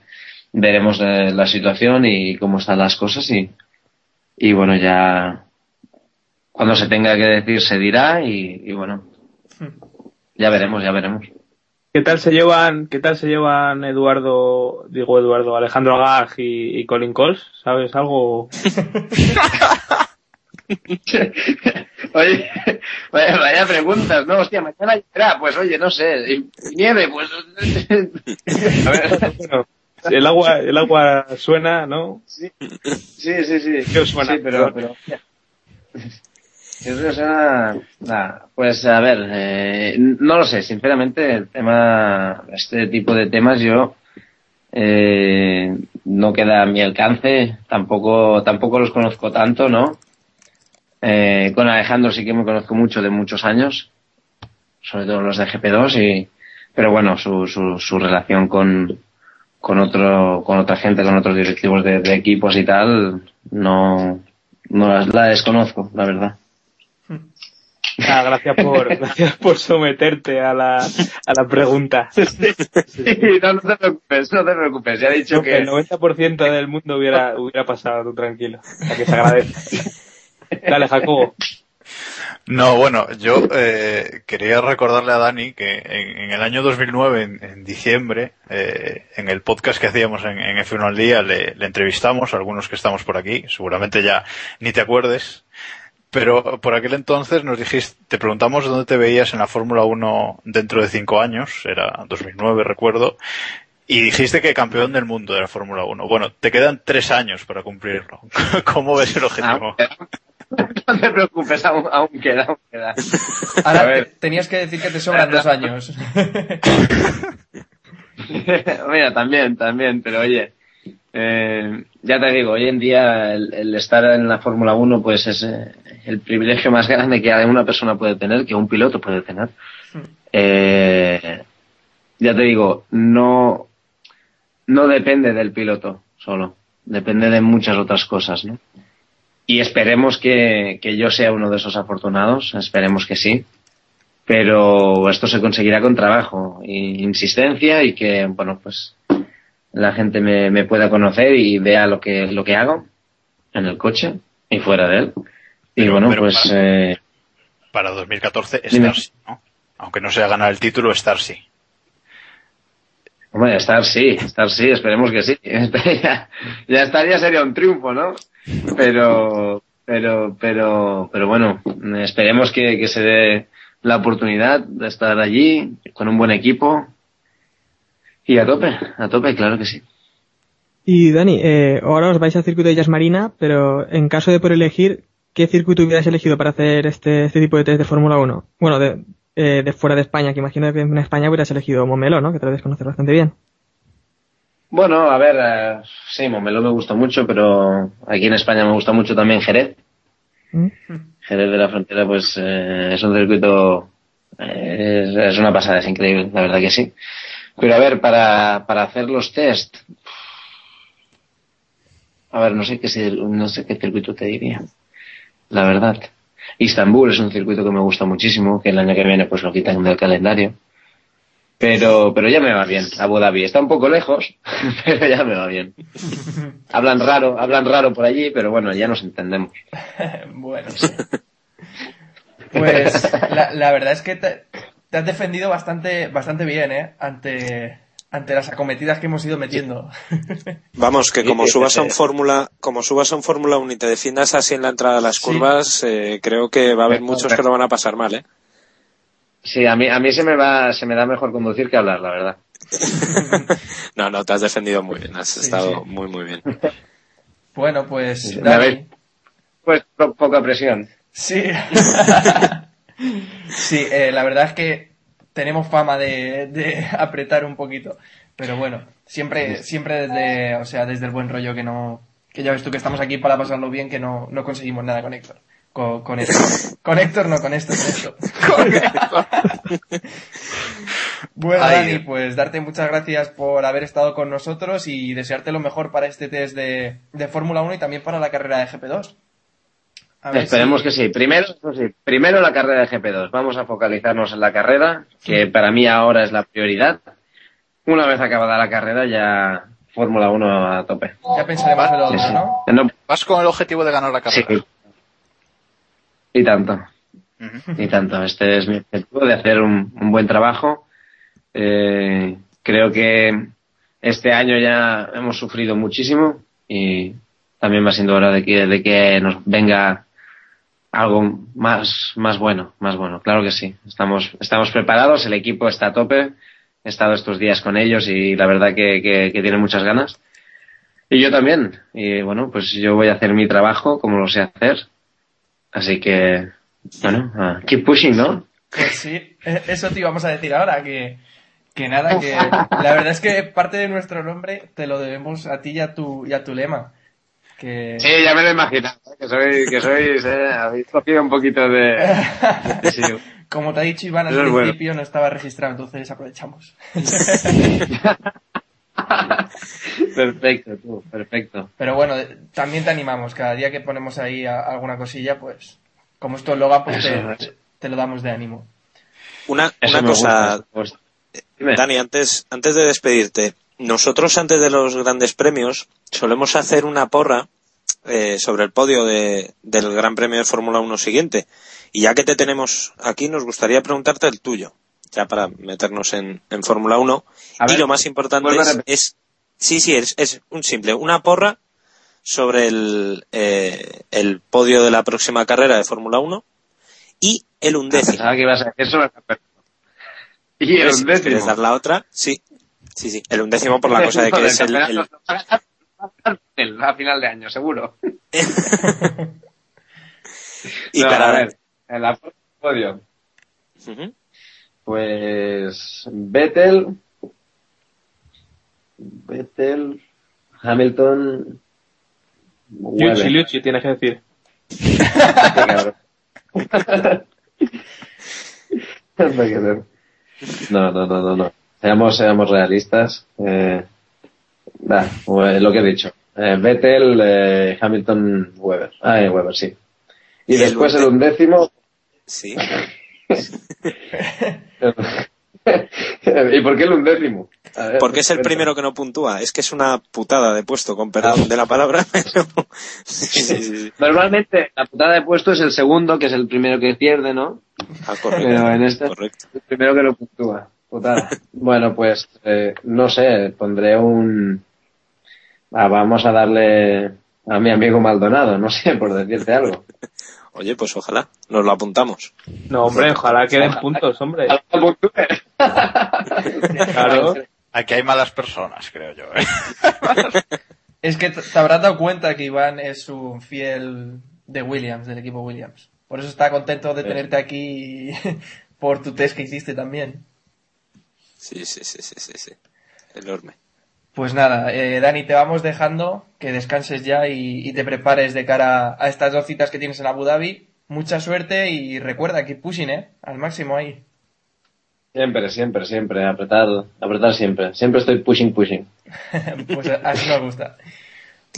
veremos la situación y cómo están las cosas y, y bueno, ya cuando se tenga que decir se dirá y, y bueno, ya veremos, ya veremos. ¿Qué tal se llevan, qué tal se llevan Eduardo, digo Eduardo, Alejandro Agag y, y Colin Coles? ¿Sabes algo? <laughs> Oye, vaya, vaya preguntas, ¿no? Hostia, mañana lloverá, pues oye, no sé, y- y nieve, pues... <laughs> A ver, Bueno, el agua, el agua suena, ¿no? sí, sí, sí, sí, <laughs> ¿Qué suena? Sí, pero... pero Eso suena... Nah, pues a ver, eh, no lo sé, sinceramente, el tema, este tipo de temas yo... Eh, no queda a mi alcance, tampoco, tampoco los conozco tanto, ¿no? Eh, con Alejandro sí que me conozco mucho de muchos años, sobre todo los de GP2 y, pero bueno, su, su, su relación con, con otro, con otra gente, con otros directivos de, de equipos y tal, no, no la, la desconozco, la verdad. Ah, gracias por, <laughs> gracias por someterte a la, a la pregunta. no, no te preocupes, no te preocupes, ya he dicho Que el 90% del mundo hubiera, hubiera pasado, tú tranquilo. Sea, que se agradece. <laughs> Dale, Jacobo. No, bueno, yo eh, quería recordarle a Dani que en, en el año 2009, en, en diciembre, eh, en el podcast que hacíamos en, en F1 al día, le, le entrevistamos, algunos que estamos por aquí, seguramente ya ni te acuerdes, pero por aquel entonces nos dijiste, te preguntamos dónde te veías en la Fórmula 1 dentro de cinco años, era 2009 recuerdo, y dijiste que campeón del mundo de la Fórmula 1. Bueno, te quedan tres años para cumplirlo. <laughs> ¿Cómo ves el objetivo? <laughs> no te preocupes, aún, aún queda, aún queda. Ahora A ver. te- tenías que decir que te sobran dos años. <laughs> Mira, también, también, pero oye, eh, ya te digo, hoy en día el, el estar en la Fórmula 1 pues es eh, el privilegio más grande que una persona puede tener, que un piloto puede tener. Eh, ya te digo, no, no depende del piloto solo, depende de muchas otras cosas, ¿no? Y esperemos que, que yo sea uno de esos afortunados, esperemos que sí pero esto se conseguirá con trabajo e insistencia y que bueno pues la gente me, me pueda conocer y vea lo que lo que hago en el coche y fuera de él y Pero- bueno pero pues para- eh, Para 2014 Dime. estar sí, ¿no? Aunque no sea ganar el título, estar sí. Hombre, estar sí, estar sí, esperemos que sí. <laughs> ya, estaría sería un triunfo, ¿no? Pero, pero, pero, pero bueno, esperemos que, que se dé la oportunidad de estar allí con un buen equipo y a tope, a tope, claro que sí. Y Dani, eh, ahora os vais al circuito de Jazz Marina, pero en caso de por elegir, ¿qué circuito hubieras elegido para hacer este, este tipo de test de Fórmula 1? Bueno, de, eh, de fuera de España, que imagino que en España hubieras elegido Momelo, ¿no? Que te lo debes conocer bastante bien. Bueno, a ver, eh, sí, Momelo me gusta mucho, pero aquí en España me gusta mucho también Jerez. ¿Mm? Jerez de la Frontera, pues eh, es un circuito, eh, es, es una pasada, es increíble, la verdad que sí. Pero a ver, para, para hacer los test, a ver, no sé qué, no sé qué circuito te diría, la verdad. Istambul es un circuito que me gusta muchísimo, que el año que viene pues lo quitan del calendario. Pero, pero ya me va bien. Abu Dhabi está un poco lejos, <laughs> pero ya me va bien. Hablan raro, hablan raro por allí, pero bueno, ya nos entendemos. <laughs> bueno, sí. Pues la, la verdad es que te, te has defendido bastante, bastante bien, ¿eh? Ante, ante las acometidas que hemos ido metiendo. <laughs> Vamos, que como <laughs> subas a un Fórmula, como subas a un Fórmula 1 y te defiendas así en la entrada de las Sí. curvas, eh, creo que va a haber muchos que lo van a pasar mal, ¿eh? Sí, a mí, a mí se me va, se me da mejor conducir que hablar, la verdad. <laughs> No, no, te has defendido muy bien, has Sí, estado sí. muy, muy bien. Bueno, pues Dani, Pues po- poca presión. Sí. sí, eh, la verdad es que tenemos fama de, de <laughs> apretar un poquito. Pero bueno, siempre, siempre desde, o sea, desde el buen rollo que no, que ya ves tú que estamos aquí para pasarlo bien, que no, no conseguimos nada con Héctor. Con, con esto. <laughs> Con Héctor no, con esto, con esto. <laughs> Bueno, Ay, Dani, pues darte muchas gracias por haber estado con nosotros y desearte lo mejor para este test de, de Fórmula 1 y también para la carrera de GP2. A ver Esperemos si- que sí. Primero, eso sí, primero la carrera de GP2. Vamos a focalizarnos en la carrera, que para mí ahora es la prioridad. Una vez acabada la carrera ya Fórmula 1 a tope. Ya pensaremos en lo otro, sí. ¿no? No- Vas con el objetivo de ganar la sí. carrera. Y tanto. Ujú. Y tanto. Este es mi objetivo de hacer un, un buen trabajo. Eh, creo que este año ya hemos sufrido muchísimo y también va siendo hora de que, de que nos venga algo más, más bueno, más bueno. Claro que sí. Estamos, estamos preparados, el equipo está a tope. He estado estos días con ellos y la verdad que, que, que tienen muchas ganas. Y yo también. Y bueno, pues yo voy a hacer mi trabajo como lo sé hacer. Así que, bueno, ah, keep pushing, ¿no? Pues sí, e- eso te íbamos a decir ahora, que, que nada, que <laughs> la verdad es que parte de nuestro nombre te lo debemos a ti y a tu, y a tu lema. Que... Sí, ya me lo imagino. Que soy, que sois, eh, habéis cogido un poquito de... Sí. <laughs> Como te ha dicho Iván al Eso es bueno. principio, no estaba registrado, entonces aprovechamos. <laughs> perfecto, tú, perfecto. Pero bueno, también te animamos, cada día que ponemos ahí a- alguna cosilla, pues como esto lo pues te, lo damos de ánimo. Una, cosa, gusta. Dani, antes, antes de despedirte, nosotros antes de los grandes premios solemos hacer una porra eh, sobre el podio de- del Gran Premio de Fórmula 1 siguiente. Y ya que te tenemos aquí, nos gustaría preguntarte el tuyo, ya para meternos en, en Fórmula 1. A Y ver, lo más importante es, es- sí, sí, es, es un simple, una porra sobre el, eh, el podio de la próxima carrera de Fórmula 1 y el undécimo. Pensaba que ibas a decir. Y el ¿Quieres- ¿Quieres undécimo. dar la otra? Sí. Sí, sí. El undécimo por la cosa de que es el, el- <laughs> a final de año, seguro. <laughs> y No, para a ver, en la podio, pues Vettel, Vettel, Hamilton, Webber. Liucci, tienes que decir. <laughs> No, no, no, no, no. Seamos, seamos realistas. Eh, va, eh, lo que he dicho. Eh, Vettel, eh, Hamilton, Weber. Ah, eh, Weber, sí. Y, Y el después el undécimo. undécimo. Sí. <laughs> ¿Y por qué el undécimo? Ver, Porque es el primero que no puntúa. Es que es una putada de puesto, con perdón de la palabra. <laughs> Pero... Sí, sí, sí, sí. <laughs> Normalmente la putada de puesto es el segundo, que es el primero que pierde, ¿no? Ah, correcto. Pero en este Correcto. el primero que lo puntúa. Putada. <laughs> Bueno, pues eh, no sé, pondré un... Ah, vamos a darle a mi amigo Maldonado, no sé, por decirte algo. Oye, pues ojalá, nos lo apuntamos. No, hombre, ojalá que den puntos, hombre. <laughs> Claro. Aquí hay malas personas, creo yo. ¿eh? <laughs> Es que te habrás dado cuenta que Iván es un fiel de Williams, del equipo Williams. Por eso está contento de tenerte aquí por tu test que hiciste también. Sí, sí, sí, sí, sí, sí. Enorme. Pues nada, eh, Dani, te vamos dejando, que descanses ya y, y te prepares de cara a estas dos citas que tienes en Abu Dhabi. Mucha suerte y recuerda que pushing, ¿eh? Al máximo ahí. Siempre, siempre, siempre, apretar, apretar siempre. Siempre estoy pushing, pushing. <laughs> pues así nos gusta.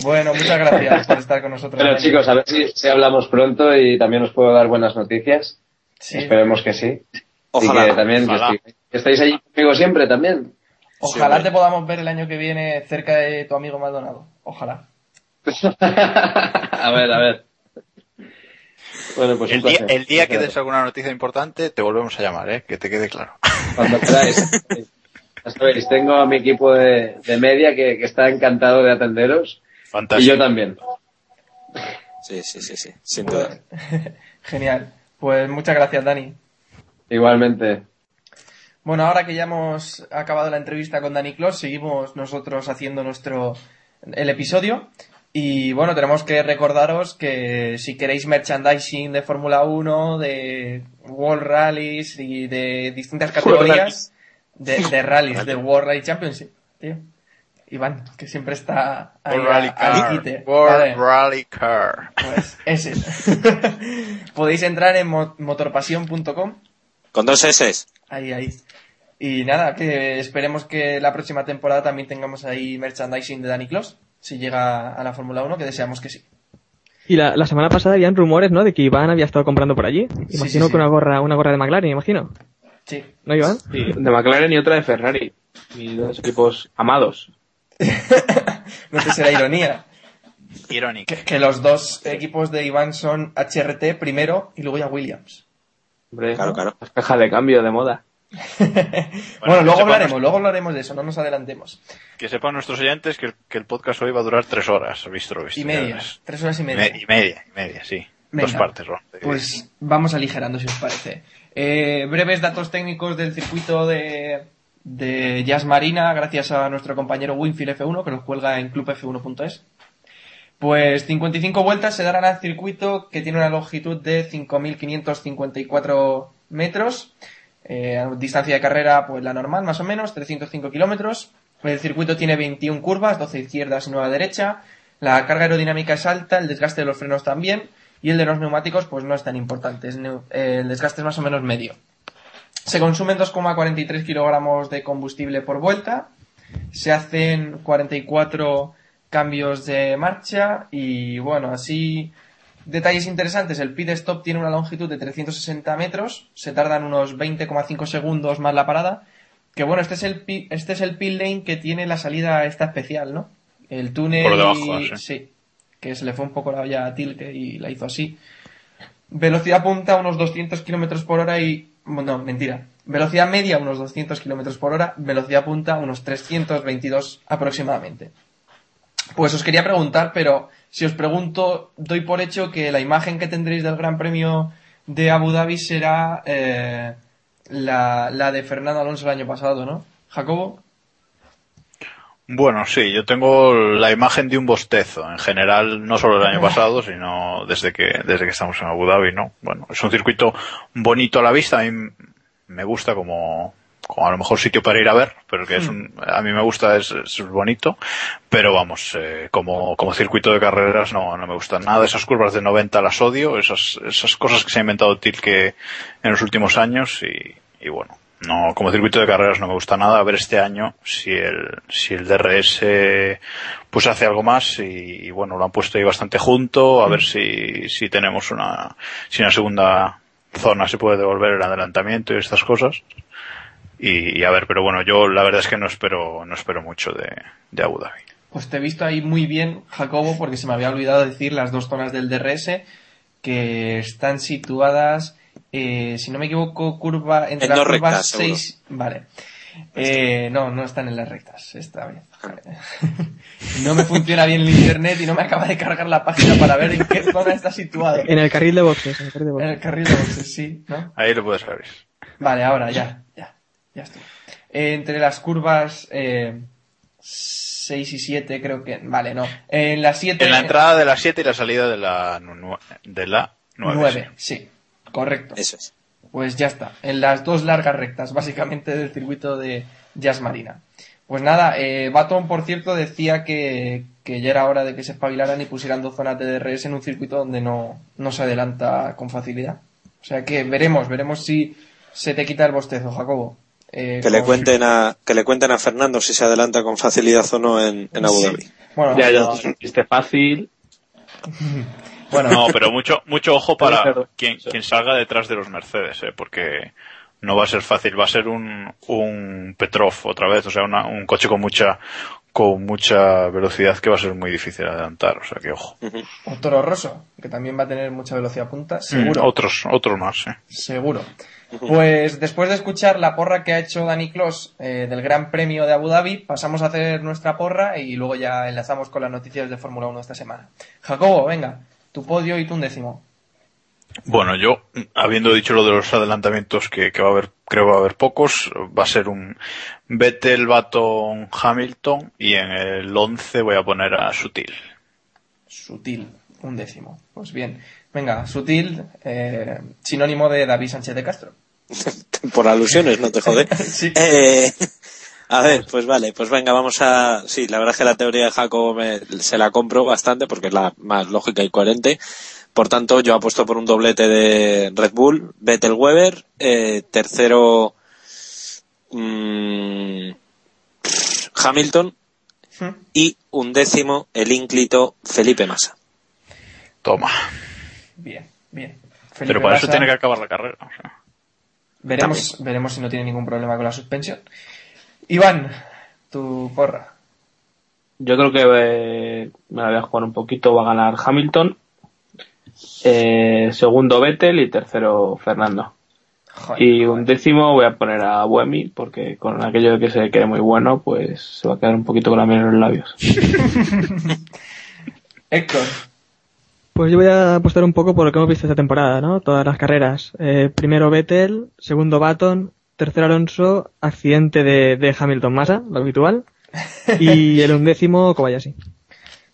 Bueno, muchas gracias por estar con nosotros. Bueno, Dani. chicos, a ver si, si hablamos pronto y también os puedo dar buenas noticias. Sí. Esperemos que sí. Ojalá. Y que también Ojalá. que estáis allí conmigo siempre también. Ojalá Sí, te podamos ver el año que viene cerca de tu amigo Maldonado. Ojalá. <laughs> a ver, a ver. Bueno, pues El día, el que des alguna noticia importante, te volvemos a llamar, ¿eh? Que te quede claro. Cuando queráis. <laughs> Ya sabéis, tengo a mi equipo de, de media que, que está encantado de atenderos. Y Fantástico. yo también. Sí, sí, sí, sí, sin duda. <laughs> Genial. Pues muchas gracias, Dani. Igualmente. Bueno, ahora que ya hemos acabado la entrevista con Dani Clos, seguimos nosotros haciendo nuestro el episodio. Y bueno, tenemos que recordaros que si queréis merchandising de Fórmula 1, de World Rallies y de distintas categorías de, de rallies, de World Rally Championship, tío. Iván, que siempre está ahí World Rally Car. World Vale. Rally Car. Pues ese. <laughs> Podéis entrar en mo- motorpasión.com Con dos S. Ahí, ahí. Y nada, que esperemos que la próxima temporada también tengamos ahí merchandising de Danny Clos, si llega a la Fórmula 1, que deseamos que sí. Y la, la semana pasada habían rumores, ¿no? De que Iván había estado comprando por allí. Sí, Imagino sí, que sí. una gorra, una gorra de McLaren, imagino. Sí. ¿No, Iván? Sí, de McLaren y otra de Ferrari. Y dos equipos amados. <laughs> No sé si será ironía. Ironic. Que, que los dos equipos de Iván son HRT primero y luego ya Williams. Hombre, Claro, claro. Las cajas de cambio de moda. <laughs> Bueno, luego hablaremos, luego hablaremos de eso, no nos adelantemos. Que sepan nuestros oyentes que, que el podcast hoy va a durar tres horas, visto visto. Y media, tres horas y media. me- y media, y media, sí. Venga. Dos partes, ¿no? Pues vamos aligerando si os parece. Eh, breves datos técnicos del circuito de, de Jazz Marina, gracias a nuestro compañero Winfield F1, que nos cuelga en clubf1.es. Pues 55 vueltas se darán al circuito que tiene una longitud de 5.554 metros. Eh, distancia de carrera, pues la normal, más o menos, 305 kilómetros. El circuito tiene 21 curvas, 12 izquierdas y 9 derecha. La carga aerodinámica es alta, el desgaste de los frenos también. Y el de los neumáticos, pues no es tan importante. eh, el desgaste es más o menos medio. Se consumen 2,43 kilogramos de combustible por vuelta. Se hacen 44 cambios de marcha. Y bueno, así Detalles interesantes, el pit stop tiene una longitud de 360 metros, se tardan unos 20,5 segundos más la parada, que bueno, este es el pi- este es el pit lane que tiene la salida esta especial, ¿no? El túnel Por debajo, y- sí. sí, que se le fue un poco la olla a Tilke y la hizo así. Velocidad punta unos 200 kilómetros por hora y no, mentira. Velocidad media unos 200 kilómetros por hora, velocidad punta unos 322 aproximadamente. Pues os quería preguntar, pero si os pregunto, doy por hecho que la imagen que tendréis del Gran Premio de Abu Dhabi será eh, la, la de Fernando Alonso el año pasado, ¿no? Jacobo. Bueno, sí, yo tengo la imagen de un bostezo, en general, no solo el año pasado, sino desde que, desde que estamos en Abu Dhabi, ¿no? Bueno, es un circuito bonito a la vista, a mí me gusta como, como a lo mejor sitio para ir a ver, pero que es un, a mí me gusta, es, es bonito, pero vamos, eh, como, como circuito de carreras no, no me gusta nada, esas curvas de 90 las odio, esas, esas cosas que se ha inventado Tilke en los últimos años y, y bueno, no, como circuito de carreras no me gusta nada. A ver este año si el, si el DRS pues hace algo más y, y bueno, lo han puesto ahí bastante junto. A ver si, si tenemos una, si una segunda zona se puede devolver el adelantamiento y estas cosas. Y, y a ver, pero bueno, yo la verdad es que no espero, no espero mucho de, de Abu Dhabi. Pues te he visto ahí muy bien, Jacobo, porque se me había olvidado decir las dos zonas del DRS que están situadas eh, si no me equivoco, curva entre En las dos curvas rectas, seguro. 6. Vale. Eh, no, no están en las rectas esta <laughs> vez. No me funciona bien el internet y no me acaba de cargar la página para ver en qué zona está situado. En el carril de boxes. En el carril de En boxes. el carril de boxes, sí, ¿no? Ahí lo puedes abrir. Vale, ahora ya, ya, ya estoy. Eh, entre las curvas eh, 6 y 7 creo que... Vale, no. En la 7... En la entrada de la 7 y la salida de la, de la 9. 9, sí. Correcto. Eso es. Pues ya está. En las dos largas rectas, básicamente, del circuito de Jazz Marina. Pues nada, eh, Baton, por cierto, decía que, que ya era hora de que se espabilaran y pusieran dos zonas de DRS en un circuito donde no, no se adelanta con facilidad. O sea que veremos, veremos si se te quita el bostezo, Jacobo. Eh, Que le cuenten a, que le cuenten a Fernando si se adelanta con facilidad o no en, en Abu Sí. Dhabi. Bueno, Ya, ya, no, es un chiste fácil. <laughs> bueno, No, pero mucho, mucho ojo para quien, quien salga detrás de los Mercedes, ¿eh? porque no va a ser fácil, va a ser un, un Petrov otra vez, o sea, una- un coche con mucha, con mucha velocidad que va a ser muy difícil adelantar, o sea que ojo. o Toro Rosso, que también va a tener mucha velocidad punta, seguro. Mm, Otros, otros más, ¿eh? Seguro. <laughs> Pues después de escuchar la porra que ha hecho Dani Clos eh, del Gran Premio de Abu Dhabi, pasamos a hacer nuestra porra y luego ya enlazamos con las noticias de Fórmula 1 esta semana. Jacobo, venga, tu podio y tu undécimo. Bueno, yo, habiendo dicho lo de los adelantamientos que, que va a haber, creo que va a haber pocos, va a ser un Vettel, Baton, Hamilton y en el 11 voy a poner a Sutil. Sutil, un décimo. Pues bien, venga, Sutil, eh, sinónimo de David Sánchez de Castro. <laughs> Por alusiones, no te jode. <laughs> Sí. Eh, a ver, pues vale, pues venga, vamos a... Sí, la verdad es que la teoría de Jacobo me- se la compro bastante porque es la más lógica y coherente. Por tanto, yo apuesto por un doblete de Red Bull, Vettel Weber, eh, tercero mm, Hamilton y un décimo el ínclito Felipe Massa. Toma. Bien, bien. Pero Felipe para eso tiene que acabar la carrera. o sea. veremos, veremos si no tiene ningún problema con la suspensión. Iván, tu porra. Yo creo que eh, me la voy a jugar un poquito. Va a ganar Hamilton. Eh, segundo Vettel y tercero Fernando. Joder, Y un décimo voy a poner a Buemi porque con aquello de que se cree muy bueno, pues se va a quedar un poquito con la miel en los labios. <laughs> <laughs> Héctor. Pues yo voy a apostar un poco por lo que hemos visto esta temporada, ¿no? Todas las carreras. Eh, primero Vettel, segundo Baton, tercero Alonso, accidente de, de Hamilton Massa, lo habitual. Y <laughs> el undécimo Kobayashi.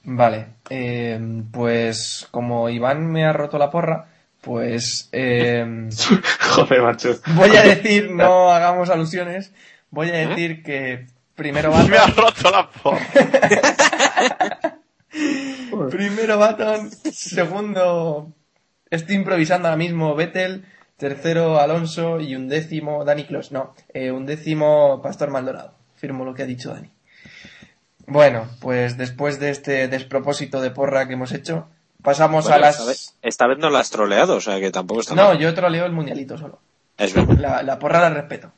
Vale, eh, pues como Iván me ha roto la porra, pues eh, <laughs> Joder, macho. voy a decir, no hagamos alusiones, voy a decir que primero <laughs> Me ha Baton, roto la porra. Primero Baton, segundo, estoy improvisando ahora mismo Vettel, tercero Alonso y un décimo Dani Clos, no, eh, un décimo Pastor Maldonado, firmo lo que ha dicho Dani. Bueno, pues después de este despropósito de porra que hemos hecho, pasamos Bueno, a esta, las... vez, esta vez no la has troleado, o sea que tampoco está No, mal. yo troleo el mundialito solo. Es verdad. La, la porra la respeto.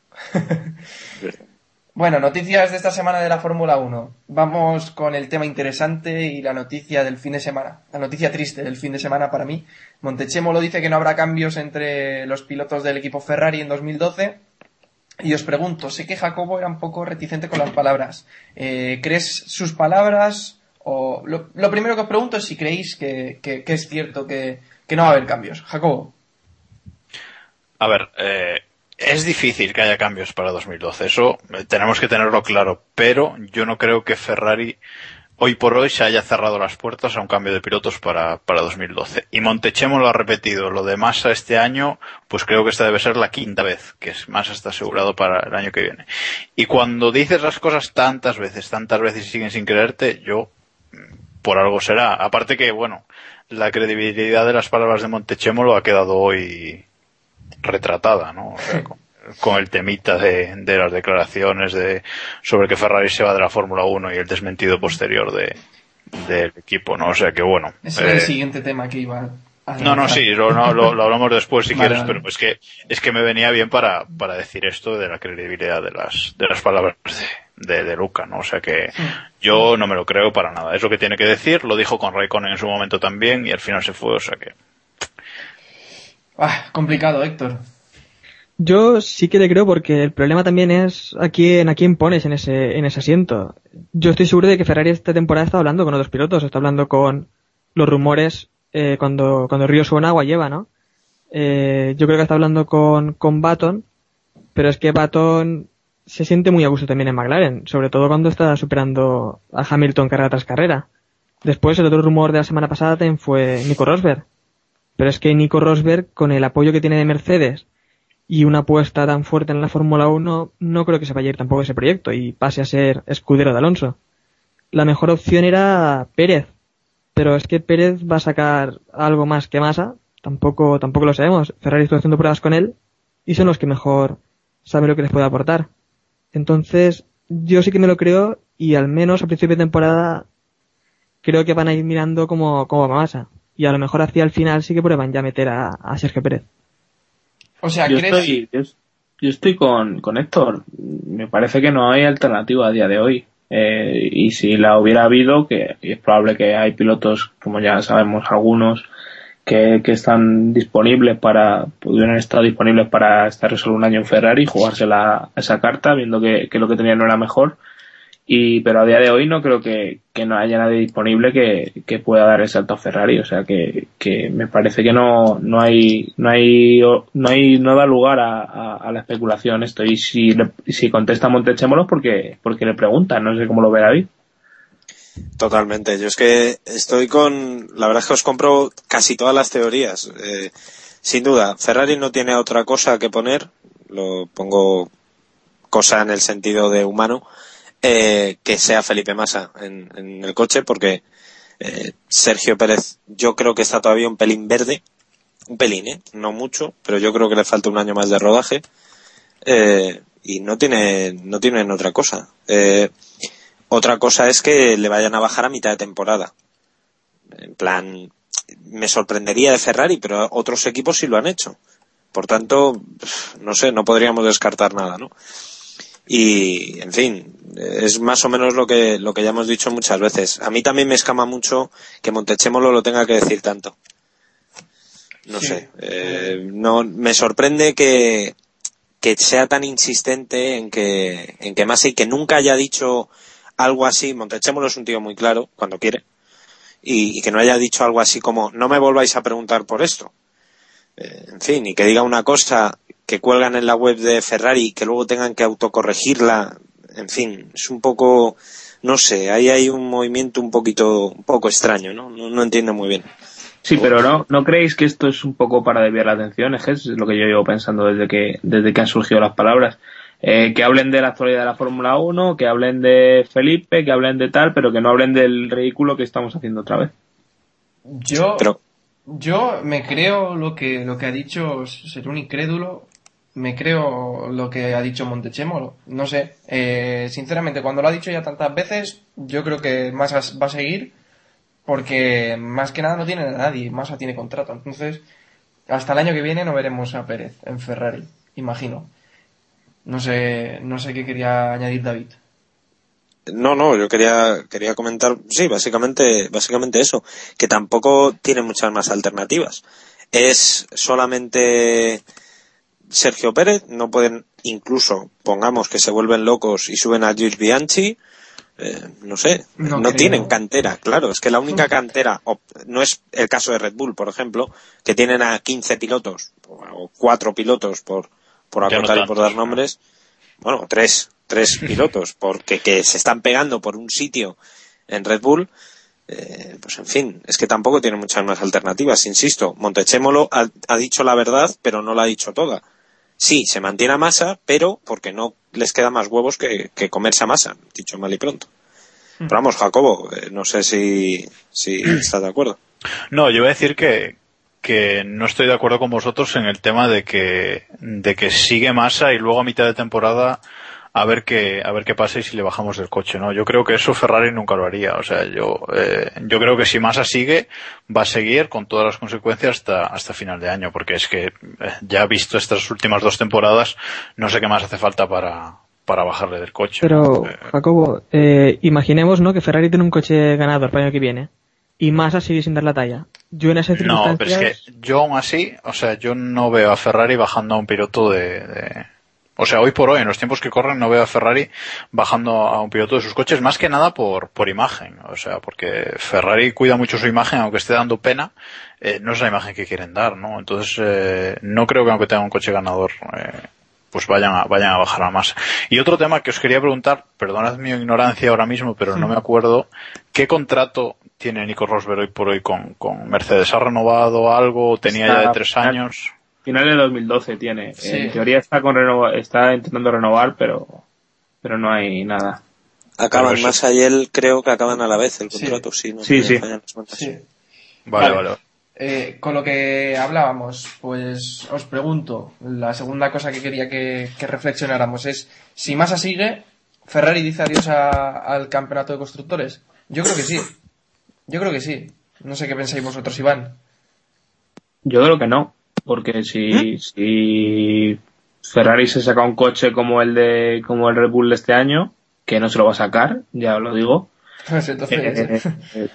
Bueno, noticias de esta semana de la Fórmula 1. Vamos con el tema interesante y la noticia del fin de semana. La noticia triste del fin de semana para mí. Montechemolo dice que no habrá cambios entre los pilotos del equipo Ferrari en 2012. Y os pregunto, sé que Jacobo era un poco reticente con las palabras. Eh, ¿Crees sus palabras? O lo, primero que os pregunto es si creéis que es cierto que, que no va a haber cambios. Jacobo. A ver, eh, es difícil que haya cambios para 2012, eso eh, tenemos que tenerlo claro, pero yo no creo que Ferrari hoy por hoy se haya cerrado las puertas a un cambio de pilotos para, para 2012. Y Montechemo lo ha repetido, lo de Massa este año, pues creo que esta debe ser la quinta vez que Massa está asegurado para el año que viene. Y cuando dices las cosas tantas veces, tantas veces y siguen sin creerte, yo mm, por algo será. Aparte que, bueno, la credibilidad de las palabras de Montechemo lo ha quedado hoy retratada, ¿no? O sea, <laughs> con, con el temita de, de las declaraciones de sobre que Ferrari se va de la Fórmula 1 y el desmentido posterior de del equipo, ¿no? O sea que bueno. Ese era el eh, siguiente tema que iba a no, no, sí, lo, no, lo, lo hablamos después si Vale, <laughs> quieres, vale. pero es que es que me venía bien para, para decir esto de la credibilidad de las de las palabras de, de, de Luca, ¿no? O sea que yo no me lo creo para nada. Es lo que tiene que decir, lo dijo con Raikkonen en su momento también y al final se fue, o sea que Ah, complicado, Héctor. Yo sí que le creo porque el problema también es a quién, a quién pones en ese, en ese asiento. Yo estoy seguro de que Ferrari esta temporada está hablando con otros pilotos, está hablando con los rumores eh, cuando, cuando el río suena agua lleva, ¿no? Eh, yo creo que está hablando con, con Baton, pero es que Baton se siente muy a gusto también en McLaren, sobre todo cuando está superando a Hamilton carrera tras carrera. Después el otro rumor de la semana pasada fue Nico Rosberg. Pero es que Nico Rosberg, con el apoyo que tiene de Mercedes y una apuesta tan fuerte en la Fórmula 1, no creo que se vaya a ir tampoco ese proyecto y pase a ser escudero de Alonso. La mejor opción era Pérez, pero es que Pérez va a sacar algo más que Massa, tampoco, tampoco lo sabemos. Ferrari está haciendo pruebas con él y son los que mejor saben lo que les puede aportar. Entonces, yo sí que me lo creo y al menos a principio de temporada creo que van a ir mirando como, como Massa. Y a lo mejor hacia el final sí que prueban ya meter a, a Sergio Pérez. O sea, yo ¿crees? estoy, yo, yo estoy con, con Héctor. Me parece que no hay alternativa a día de hoy. Eh, y si la hubiera habido, que y es probable que hay pilotos, como ya sabemos algunos, que, que están disponibles para, pudieran estar disponibles para estar solo un año en Ferrari y jugarse la, esa carta, viendo que, que lo que tenían no era mejor. Y, pero a día de hoy no creo que, que no haya nadie disponible que, que pueda dar el salto a Ferrari. O sea que, que me parece que no, no hay, no hay, no hay, no da lugar a, a, la especulación esto. Y si, le- si contesta Montechémolo porque, porque le preguntan, no sé cómo lo ve David. Totalmente. Yo es que estoy con. La verdad es que os compro casi todas las teorías. Eh, sin duda, Ferrari no tiene otra cosa que poner. Lo pongo cosa en el sentido de humano. Eh, que sea Felipe Massa en, en el coche, porque eh, Sergio Pérez, yo creo que está todavía un pelín verde. Un pelín, ¿eh? No mucho, pero yo creo que le falta un año más de rodaje. Eh, y no tiene, no tienen otra cosa. Eh, otra cosa es que le vayan a bajar a mitad de temporada. En plan, me sorprendería de Ferrari, pero otros equipos sí lo han hecho. Por tanto, no sé, no podríamos descartar nada, ¿no? Y, en fin, es más o menos lo que, lo que ya hemos dicho muchas veces. A mí también me escama mucho que Montechémolo lo tenga que decir tanto. No Sí. sé, eh, no, me sorprende que, que sea tan insistente en que, en que Massa y que nunca haya dicho algo así. Montechémolo es un tío muy claro cuando quiere. Y, y que no haya dicho algo así como, no me volváis a preguntar por esto. Eh, en fin, y que diga una cosa que cuelgan en la web de Ferrari y que luego tengan que autocorregirla. En fin, es un poco, no sé, ahí hay un movimiento un poquito, un poco extraño, ¿no? No, no entiendo muy bien. Sí, pero no, ¿no creéis que esto es un poco para desviar la atención? Es que es lo que yo llevo pensando desde que, desde que han surgido las palabras. Eh, que hablen de la actualidad de la Fórmula 1, que hablen de Felipe, que hablen de tal, pero que no hablen del ridículo que estamos haciendo otra vez. Yo, Pero, yo me creo lo que, lo que ha dicho, ser un incrédulo, me creo lo que ha dicho Montechémolo. No sé, eh, sinceramente, cuando lo ha dicho ya tantas veces, yo creo que Massa va a seguir, porque más que nada no tiene a nadie, Massa tiene contrato. Entonces, hasta el año que viene no veremos a Pérez en Ferrari, imagino. No sé, no sé qué quería añadir David. no, no, yo quería, quería comentar, sí, básicamente, básicamente eso, que tampoco tiene muchas más alternativas. Es solamente Sergio Pérez, no pueden, incluso, pongamos que se vuelven locos y suben a Gilles Bianchi, eh, no sé, No tienen cantera, claro, es que la única <laughs> cantera, no es el caso de Red Bull, por ejemplo, que tienen a 15 pilotos, o cuatro pilotos por, por no acotar y por dar ¿no? nombres, bueno, tres, tres <laughs> pilotos, porque que se están pegando por un sitio en Red Bull, eh, pues en fin, es que tampoco tiene muchas más alternativas, insisto. Montechémolo ha, ha dicho la verdad, pero no la ha dicho toda. Sí, se mantiene a masa, pero porque no les queda más huevos que, que comerse a masa, dicho mal y pronto. Pero vamos, Jacobo, eh, no sé si, si <clears throat> estás de acuerdo. No, yo iba a decir que, que no estoy de acuerdo con vosotros en el tema de que, de que sigue masa y luego a mitad de temporada a ver qué, a ver qué pasa y si le bajamos del coche, ¿no? Yo creo que eso Ferrari nunca lo haría. O sea, yo, eh, yo creo que si Massa sigue, va a seguir con todas las consecuencias hasta, hasta final de año, porque es que eh, ya visto estas últimas dos temporadas, no sé qué más hace falta para, para bajarle del coche. Pero, ¿no? Eh, Jacobo, eh, imaginemos, ¿no? Que Ferrari tiene un coche ganador para el año que viene y Massa sigue sin dar la talla. yo en esas No, circunstancias... pero es que yo aún así, o sea, yo no veo a Ferrari bajando a un piloto de, de- O sea, hoy por hoy, en los tiempos que corren, no veo a Ferrari bajando a un piloto de sus coches, más que nada por, por imagen. O sea, porque Ferrari cuida mucho su imagen, aunque esté dando pena, eh, no es la imagen que quieren dar, ¿no? Entonces, eh, no creo que aunque tenga un coche ganador, eh, pues vayan a, vayan a bajar a más. Y otro tema que os quería preguntar, perdonad mi ignorancia ahora mismo, pero no me <laughs> acuerdo, ¿qué contrato tiene Nico Rosberg hoy por hoy con, con Mercedes? ¿Ha renovado algo? ¿Tenía ya de tres años? Final de 2012 tiene. Sí. En teoría está con renova- está intentando renovar, pero pero no hay nada. Acaban Pero eso- más y él creo que acaban a la vez el Sí. contrato, sí. No Sí, me sí. cuentas. Sí. Vale, Vale. vale. Eh, con lo que hablábamos, pues os pregunto, la segunda cosa que quería que, que reflexionáramos es, si Massa sigue, ¿Ferrari dice adiós a- al campeonato de constructores? Yo creo que sí. Yo creo que sí. No sé qué pensáis vosotros, Iván. Yo creo que no, porque si, si Ferrari se saca un coche como el de como el Red Bull de este año, que no se lo va a sacar, ya os lo digo. <laughs> Entonces, eh, eh,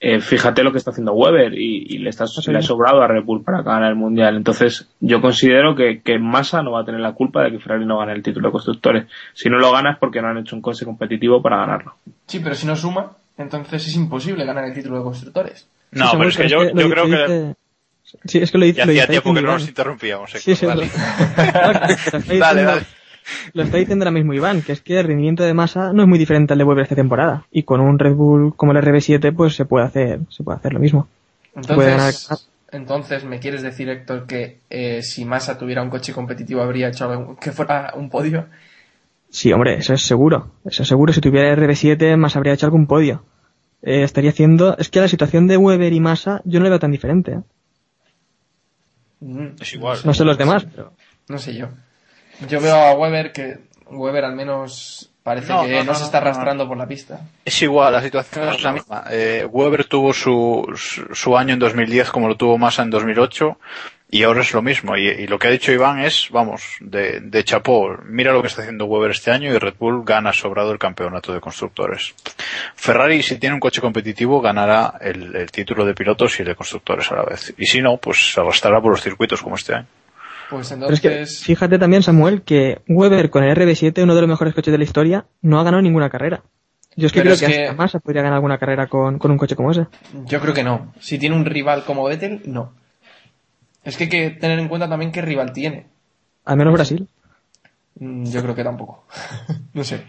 eh, fíjate lo que está haciendo Weber y, y le, está, le ha sobrado a Red Bull para ganar el mundial. Entonces, yo considero que, que Massa no va a tener la culpa de que Ferrari no gane el título de constructores. Si no lo gana es porque no han hecho un coche competitivo para ganarlo. sí, pero si no suma, entonces es imposible ganar el título de constructores. No, Sí, pero es que yo, yo creo que Sí, es que lo dice... ya lo hacía tiempo que no Iván. nos interrumpíamos. Sí, sí, dale. Lo <laughs> está Dale. Lo está diciendo ahora mismo Iván, que es que el rendimiento de masa no es muy diferente al de Weber esta temporada. Y con un Red Bull como el RB7, pues se puede hacer, se puede hacer lo mismo. Entonces, entonces ¿me quieres decir, Héctor, que eh, si Massa tuviera un coche competitivo habría hecho algo que fuera un podio? Sí, hombre, eso es seguro. Eso es seguro. Si tuviera el RB7, más habría hecho algún podio. Eh, estaría haciendo... Es que la situación de Weber y Massa yo no la veo tan diferente. ¿eh? Es igual. No sé los demás, pero... No sé yo. Yo veo a Weber que Weber al menos parece No, que no, no, no, se está no, no. arrastrando por la pista. Es igual, la situación es la misma. Eh, Weber tuvo su, su, su año en 2010 como lo tuvo Massa en 2008 y ahora es lo mismo. Y, y lo que ha dicho Iván es, vamos, de, de chapó. Mira lo que está haciendo Weber este año y Red Bull gana sobrado el campeonato de constructores. Ferrari, si tiene un coche competitivo, ganará el, el título de pilotos y el de constructores a la vez. Y si no, pues se arrastrará por los circuitos como este año. Pues Pero es que entonces, fíjate también, Samuel, que Weber con el RB7, uno de los mejores coches de la historia, no ha ganado ninguna carrera. Yo es que Pero creo es que, que- hasta Massa podría ganar alguna carrera con, con un coche como ese. yo creo que no. Si tiene un rival como Vettel, no. Es que hay que tener en cuenta también qué rival tiene. Al menos Brasil. Mm, Yo creo que tampoco. <laughs> no sé.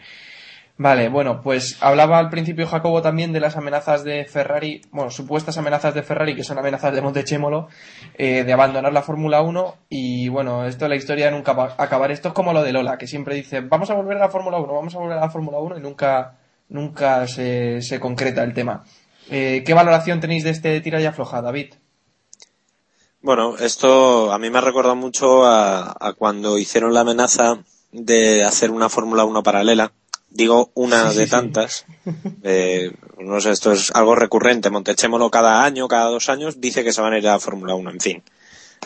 Vale, bueno, pues hablaba al principio Jacobo también de las amenazas de Ferrari, bueno, supuestas amenazas de Ferrari, que son amenazas de Montechémolo, eh, de abandonar la Fórmula 1 y bueno, esto la historia nunca va a acabar. Esto es como lo de Lola, que siempre dice, vamos a volver a la Fórmula 1, vamos a volver a la Fórmula 1 y nunca, nunca se, se concreta el tema. Eh, ¿Qué valoración tenéis de este tira y afloja, David? Bueno, esto a mí me ha recordado mucho a, a cuando hicieron la amenaza de hacer una Fórmula 1 paralela. Digo una Sí, de sí. tantas. Eh, no sé, esto es algo recurrente. Montechémolo cada año, cada dos años, dice que se van a ir a la Fórmula 1. En fin,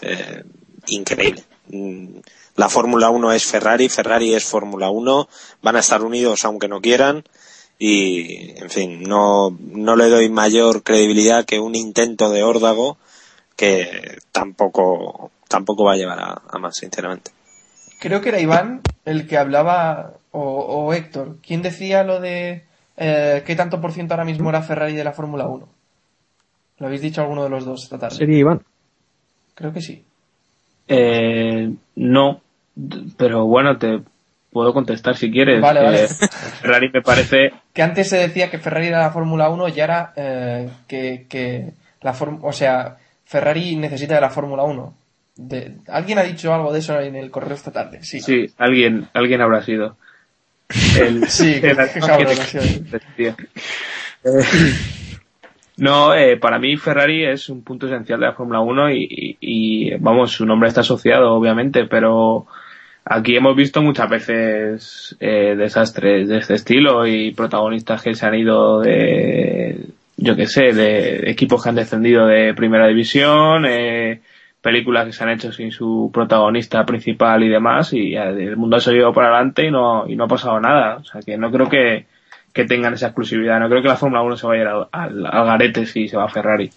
eh, increíble. Mm, La Fórmula 1 es Ferrari, Ferrari es Fórmula 1. Van a estar unidos aunque no quieran. Y, en fin, no, no le doy mayor credibilidad que un intento de órdago que tampoco tampoco va a llevar a, a más, sinceramente. Creo que era Iván el que hablaba, o, o Héctor, ¿quién decía lo de eh, qué tanto por ciento ahora mismo era Ferrari de la Fórmula 1? ¿Lo habéis dicho alguno de los dos esta tarde? Sería Iván. Creo que sí. Eh, no, pero bueno, te puedo contestar si quieres. Vale, vale. Eh, Ferrari me parece <laughs> Que antes se decía que Ferrari era la Fórmula 1 y ahora eh, que, que la form o sea, Ferrari necesita de la Fórmula 1. De- ¿Alguien ha dicho algo de eso en el correo esta tarde? Sí. Sí, alguien, alguien habrá sido. El, <laughs> Sí, el- cabrón sido. tío. Eh, No, eh, para mí Ferrari es un punto esencial de la Fórmula 1 y, y- y, vamos, su nombre está asociado, obviamente, pero aquí hemos visto muchas veces eh, desastres de este estilo y protagonistas que se han ido de, yo qué sé, de equipos que han descendido de primera división, eh, películas que se han hecho sin su protagonista principal y demás y el mundo ha seguido por adelante y no, y no ha pasado nada. O sea que no creo que, que tengan esa exclusividad. No creo que la Fórmula 1 se vaya al, al, al garete si se va a Ferrari.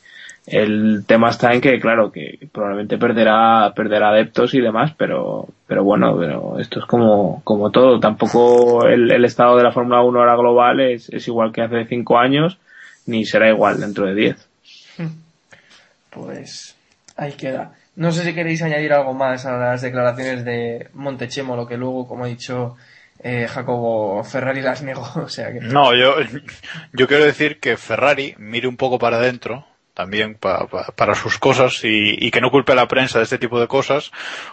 El tema está en que, claro, que probablemente perderá, perderá adeptos y demás, pero, pero bueno, pero esto es como, como todo. Tampoco el, el estado de la Fórmula 1 ahora global es, es igual que hace cinco años, ni será igual dentro de diez. Pues ahí queda. No sé si queréis añadir algo más a las declaraciones de Montechemo, lo que luego, como ha dicho eh, Jacobo, Ferrari las negó. <laughs> O sea que... No, yo, yo quiero decir que Ferrari mire un poco para adentro, también pa- pa- para sus cosas, y, y que no culpe a la prensa de este tipo de cosas,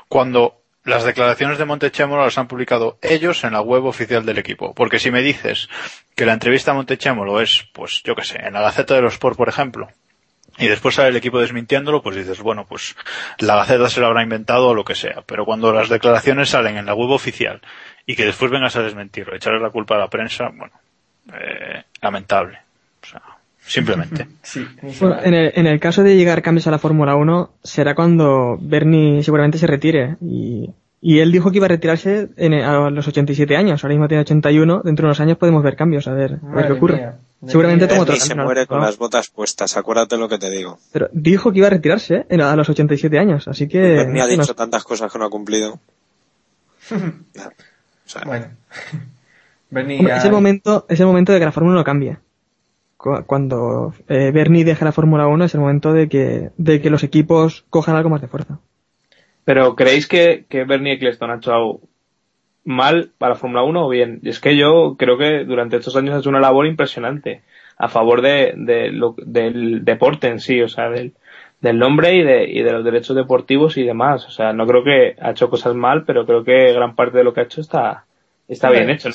cuando las declaraciones de Montechemolo las han publicado ellos en la web oficial del equipo. Porque si me dices que la entrevista a Montechemolo es, pues yo qué sé, en la Gaceta de los Sport, por ejemplo, y después sale el equipo desmintiéndolo, pues dices, bueno, pues la Gaceta se lo habrá inventado o lo que sea. Pero cuando las declaraciones salen en la web oficial y que después vengas a desmentirlo, echarle la culpa a la prensa, bueno, eh, lamentable. O sea, simplemente. <laughs> Sí, Bueno, en, el, en el caso de llegar cambios a la Fórmula 1, será cuando Bernie seguramente se retire. Y, y él dijo que iba a retirarse en, a los 87 años. Ahora mismo tiene 81. Dentro de unos años podemos ver cambios, a ver, a ver qué ocurre. mía. Seguramente toma otro Bernie se muere con ¿no? las botas puestas, acuérdate lo que te digo. Pero dijo que iba a retirarse ¿eh? en- a los 87 años, así que... Bernie ha dicho tantas cosas que no ha cumplido. <laughs> O sea, Bueno. <laughs> Bernie Hombre, ya- es el momento, es el momento de que la Fórmula 1 cambie. Cu- Cuando eh, Bernie deje la Fórmula 1 es el momento de que, de que los equipos cojan algo más de fuerza. Pero ¿creéis que, que Bernie Eccleston ha hecho algo mal para la Fórmula 1 o bien? Y es que yo creo que durante estos años ha hecho una labor impresionante a favor de, de lo- del deporte en sí, o sea, del, del nombre y de, y de los derechos deportivos y demás. O sea, no creo que ha hecho cosas mal, pero creo que gran parte de lo que ha hecho está, está bien hecho. No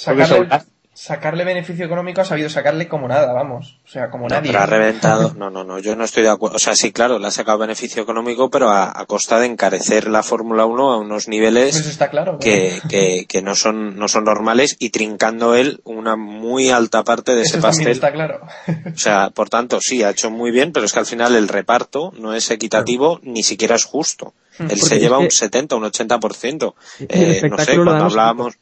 que Sacarle, beneficio económico ha sabido sacarle como nada, vamos. O sea, como no, nadie. pero ha reventado. <laughs> No, no, no, yo no estoy de acuerdo. O sea, sí, claro, le ha sacado beneficio económico, pero a, a costa de encarecer la Fórmula 1 a unos Eso niveles está claro. que, que, que no son no son normales y trincando él una muy alta parte de Eso ese pastel. está claro. O sea, por tanto, sí, ha hecho muy bien, pero es que al final el reparto no es equitativo, ni siquiera es justo. Él Porque se lleva un 70, un 80%. Y el Eh, no sé, cuando hablábamos...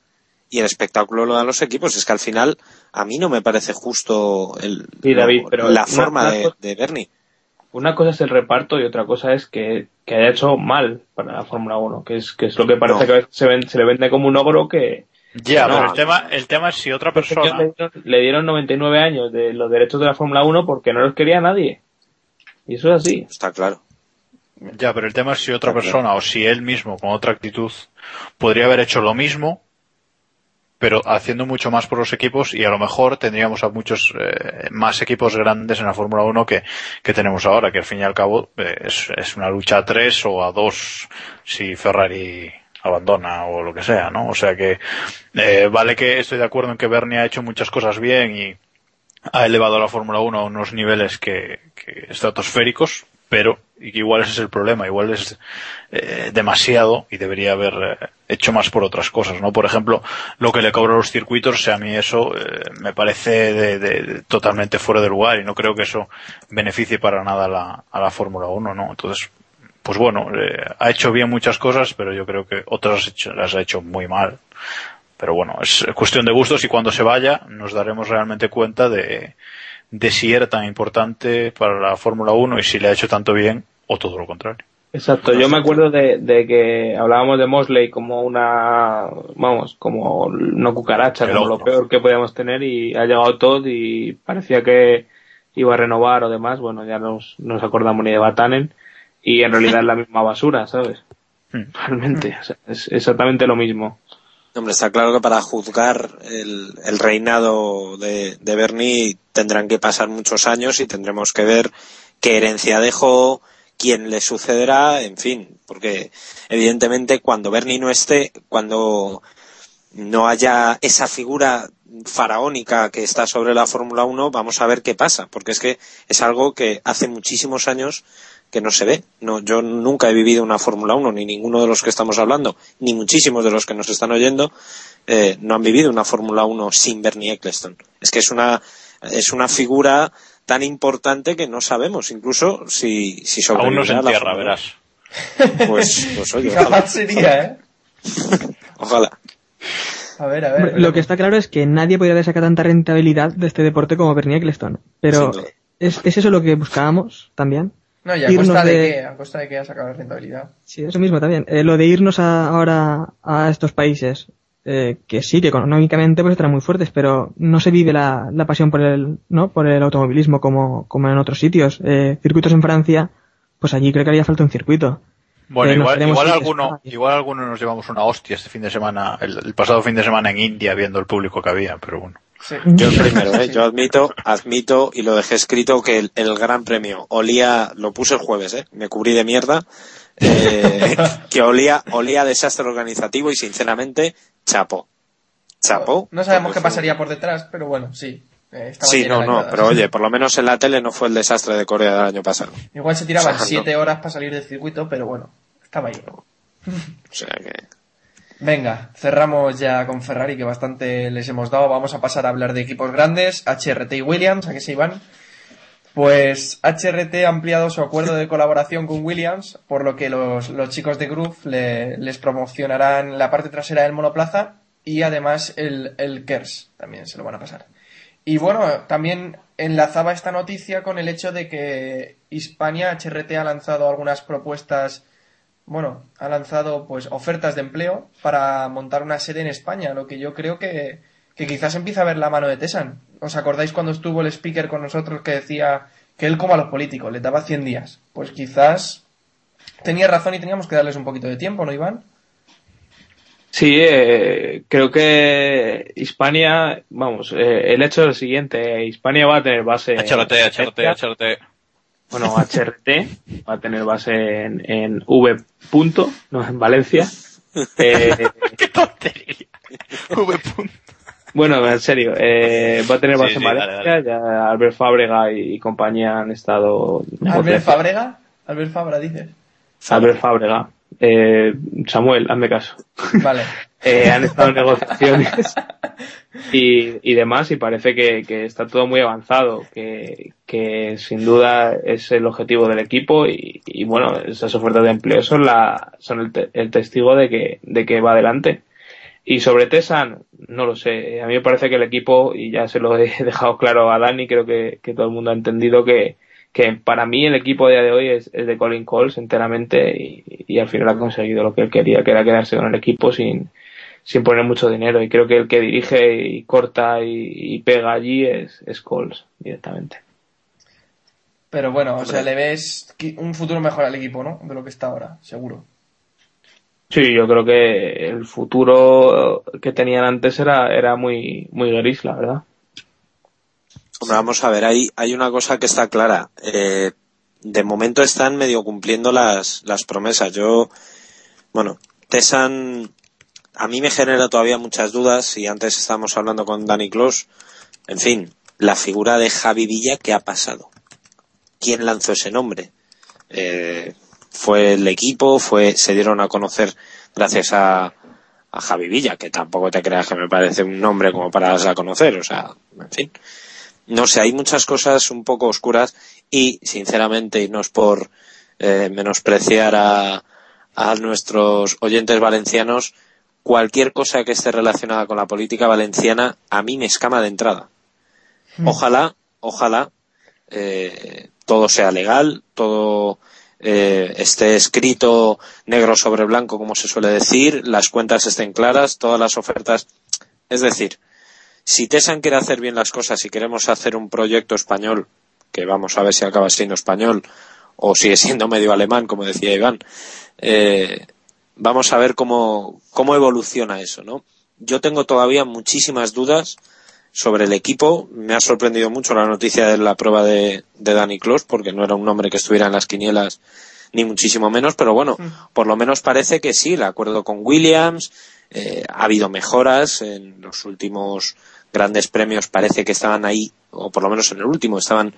Y el espectáculo lo dan los equipos. Es que al final, a mí no me parece justo el, Sí, David, lo- pero la forma una de, cosa- de Bernie. Una cosa es el reparto y otra cosa es que, que haya hecho mal para la Fórmula 1, que es, que es lo que parece No. que a veces se, ven- se le vende como un ogro que, Ya, No. pero el tema, el tema es si otra le persona, dieron, le dieron 99 años de los derechos de la Fórmula 1 porque no los quería nadie. Y eso es así. Está claro. ya, pero el tema es si otra persona o si él mismo con otra actitud podría haber hecho lo mismo, pero haciendo mucho más por los equipos y a lo mejor tendríamos a muchos eh, más equipos grandes en la Fórmula 1 que, que tenemos ahora, que al fin y al cabo eh, es, es una lucha a tres o a dos si Ferrari abandona o lo que sea, ¿no? O sea que eh, vale que estoy de acuerdo en que Bernie ha hecho muchas cosas bien y ha elevado la Fórmula 1 a unos niveles que, que estratosféricos, pero igual ese es el problema, igual es eh, demasiado y debería haber eh, hecho más por otras cosas, ¿no? Por ejemplo, lo que le cobra a los circuitos, a mí eso eh, me parece de, de- totalmente fuera de lugar y no creo que eso beneficie para nada a la, a la Fórmula 1, ¿no? Entonces, pues bueno, eh, ha hecho bien muchas cosas, pero yo creo que otras las ha hecho muy mal. Pero bueno, es cuestión de gustos y cuando se vaya nos daremos realmente cuenta de, de si era tan importante para la Fórmula 1 y si le ha hecho tanto bien o todo lo contrario. Exacto. Yo me acuerdo de, de que hablábamos de Mosley como una, vamos, como una cucaracha, El como lo peor que podíamos tener y ha llegado Todd y parecía que iba a renovar o demás. Bueno, ya nos, no nos acordamos ni de Batanen y en realidad es la misma basura, ¿sabes? Hmm. Realmente, o sea, es exactamente lo mismo. Hombre, está claro que para juzgar el, el reinado de, de Bernie tendrán que pasar muchos años y tendremos que ver qué herencia dejó, quién le sucederá, en fin, porque evidentemente cuando Bernie no esté, cuando no haya esa figura faraónica que está sobre la Fórmula 1, vamos a ver qué pasa, porque es que es algo que hace muchísimos años que no se ve. No, yo nunca he vivido una Fórmula 1, ni ninguno de los que estamos hablando, ni muchísimos de los que nos están oyendo, eh, no han vivido una Fórmula 1 sin Bernie Eccleston. Es que es una, es una figura tan importante que no sabemos, incluso si, si Aún no se entierra, verás. 1. Pues, pues oye, <laughs> Capaz ojalá. sería, ¿eh? <laughs> ojalá. A ver, a ver. Lo que está claro es que nadie podría sacado tanta rentabilidad de este deporte como Bernie Eccleston. Pero. ¿es, ¿es eso lo que buscábamos también? No, y a irnos costa de, de- qué, a costa de qué ha sacado la rentabilidad. Sí, eso mismo también. Eh, lo de irnos a- ahora a estos países, eh, que sí, que económicamente pues estarán muy fuertes, pero no se vive la, la pasión por el, ¿no? por el automovilismo como, como en otros sitios. Eh, circuitos en Francia, pues allí creo que haría falta un circuito. Bueno, Eh, igual, igual alguno, igual alguno nos llevamos una hostia este fin de semana, el, el pasado fin de semana en India viendo el público que había, pero bueno. Sí. Yo el primero, ¿eh? <laughs> Yo admito, admito y lo dejé escrito que el, el Gran Premio olía, lo puse el jueves, ¿eh? Me cubrí de mierda, eh, <laughs> que olía, olía desastre organizativo y sinceramente, chapo. Chapo. No sabemos qué pasaría por detrás, pero bueno, sí. eh, Sí, no, no, pero oye, por lo menos en la tele no fue el desastre de Corea del año pasado. Igual se tiraban o sea, no. siete horas para salir del circuito, pero bueno, estaba ahí. O sea que, Venga, cerramos ya con Ferrari, que bastante les hemos dado. Vamos a pasar a hablar de equipos grandes, HRT y Williams, ¿a qué se iban? Pues HRT ha ampliado su acuerdo de colaboración con Williams, por lo que los, los chicos de Groove le- les promocionarán la parte trasera del monoplaza y además el, el KERS también se lo van a pasar. Y bueno, también enlazaba esta noticia con el hecho de que Hispania, HRT, ha lanzado algunas propuestas bueno, ha lanzado pues ofertas de empleo para montar una sede en España, lo que yo creo que, que quizás empieza a ver la mano de Tesan. ¿Os acordáis cuando estuvo el speaker con nosotros que decía que él como a los políticos les daba 100 días? Pues quizás tenía razón y teníamos que darles un poquito de tiempo, ¿no, Iván? Sí, eh, creo que Hispania, vamos, eh, el hecho es el siguiente, Hispania va a tener base... Bueno, HRT va a tener base en, en V. Punto, no en Valencia. <laughs> Eh, ¡Qué tontería! V. punto. bueno, en serio, eh, va a tener base sí, en dale, Valencia. Ya Albert Fábrega y, compañía han estado. Albert Fabrega, Albert Fabra dices. Albert Fábrega. Eh, Samuel, hazme caso. Vale. <laughs> Eh, han estado en negociaciones <laughs> y, y demás y parece que, que está todo muy avanzado, que, que sin duda es el objetivo del equipo y, y bueno, esas ofertas de empleo son, la, son el, te- el testigo de que, de que va adelante. Y sobre Tesan, no lo sé, a mí me parece que el equipo, y ya se lo he <laughs> dejado claro a Dani, creo que, que todo el mundo ha entendido que, que para mí el equipo a día de hoy es, es de Colin Coles enteramente y, y al final ha conseguido lo que él quería, que era quedarse con el equipo sin, sin poner mucho dinero. Y creo que el que dirige y corta y, y pega allí es, es Coles directamente. Pero bueno, o sea, le ves un futuro mejor al equipo, ¿no? De lo que está ahora, seguro. Sí, yo creo que el futuro que tenían antes era, era muy, muy gris, la verdad. Hombre, vamos a ver, hay, hay una cosa que está clara. Eh, de momento están medio cumpliendo las, las promesas. Yo, bueno, Tesan a mí me genera todavía muchas dudas y antes estábamos hablando con Dani Clos. En fin, la figura de Javi Villa, ¿qué ha pasado? ¿Quién lanzó ese nombre? Eh, fue el equipo, fue, se dieron a conocer gracias a, a Javi Villa, que tampoco te creas que me parece un nombre como para darse a conocer, o sea, en fin. No sé, hay muchas cosas un poco oscuras y, sinceramente, y no es por eh, menospreciar a, a nuestros oyentes valencianos, cualquier cosa que esté relacionada con la política valenciana a mí me escama de entrada. Ojalá, ojalá eh, todo sea legal, todo eh, esté escrito negro sobre blanco, como se suele decir, las cuentas estén claras, todas las ofertas. Es decir, si Tesan quiere hacer bien las cosas y queremos hacer un proyecto español, que vamos a ver si acaba siendo español o sigue siendo medio alemán, como decía Iván, eh, vamos a ver cómo, cómo evoluciona eso, ¿no? Yo tengo todavía muchísimas dudas sobre el equipo. Me ha sorprendido mucho la noticia de la prueba de, de Dani porque no era un nombre que estuviera en las quinielas, ni muchísimo menos, pero bueno, por lo menos parece que sí, el acuerdo con Williams, eh, ha habido mejoras en los últimos grandes premios, parece que estaban ahí, o por lo menos en el último, estaban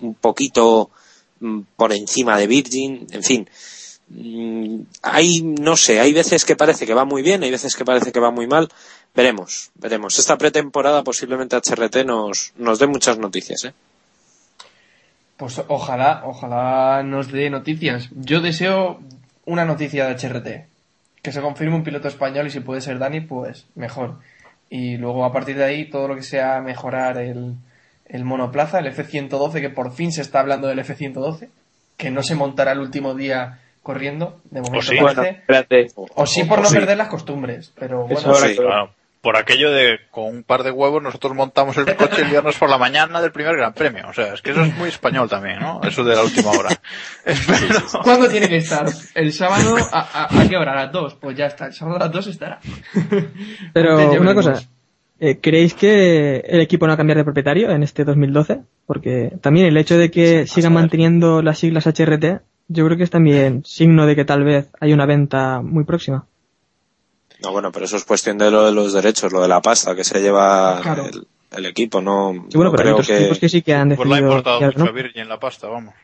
un poquito mm, por encima de Virgin, en fin. Mm, Hay, no sé, hay veces que parece que va muy bien, hay veces que parece que va muy mal. Veremos, veremos. Esta pretemporada posiblemente HRT nos, nos dé muchas noticias, ¿eh? Pues ojalá, ojalá nos dé noticias. Yo deseo una noticia de HRT. Que se confirme un piloto español y si puede ser Dani, pues mejor. Y luego a partir de ahí todo lo que sea mejorar el, el monoplaza, el F-112, que por fin se está hablando del F-112. que no se montará el último día corriendo, de momento sí. Parece. espérate. o sí por o no sí. perder las costumbres, pero bueno, sí, Claro, por aquello de con un par de huevos nosotros montamos el coche el viernes por la mañana del primer Gran Premio. O sea, es que eso es muy español también, ¿no? Eso de la última hora. <laughs> Espero. ¿cuándo tiene que estar? El sábado, ¿a, a, a qué hora? ¿A las 2? Pues ya está, el sábado a las 2 estará. <laughs> Pero una cosa, eh, ¿creéis que el equipo no va a cambiar de propietario en este 2012? Porque también el hecho de que sigan manteniendo las siglas HRT, yo creo que es también signo de que tal vez hay una venta muy próxima. No, bueno, pero eso es cuestión de lo de los derechos, lo de la pasta que se lleva Claro. el, el equipo. No, Sí, bueno, no pero hay creo otros que. equipos que sí que han Pues le ha decidido... importado mucho ¿no? a Virgin la pasta, vamos.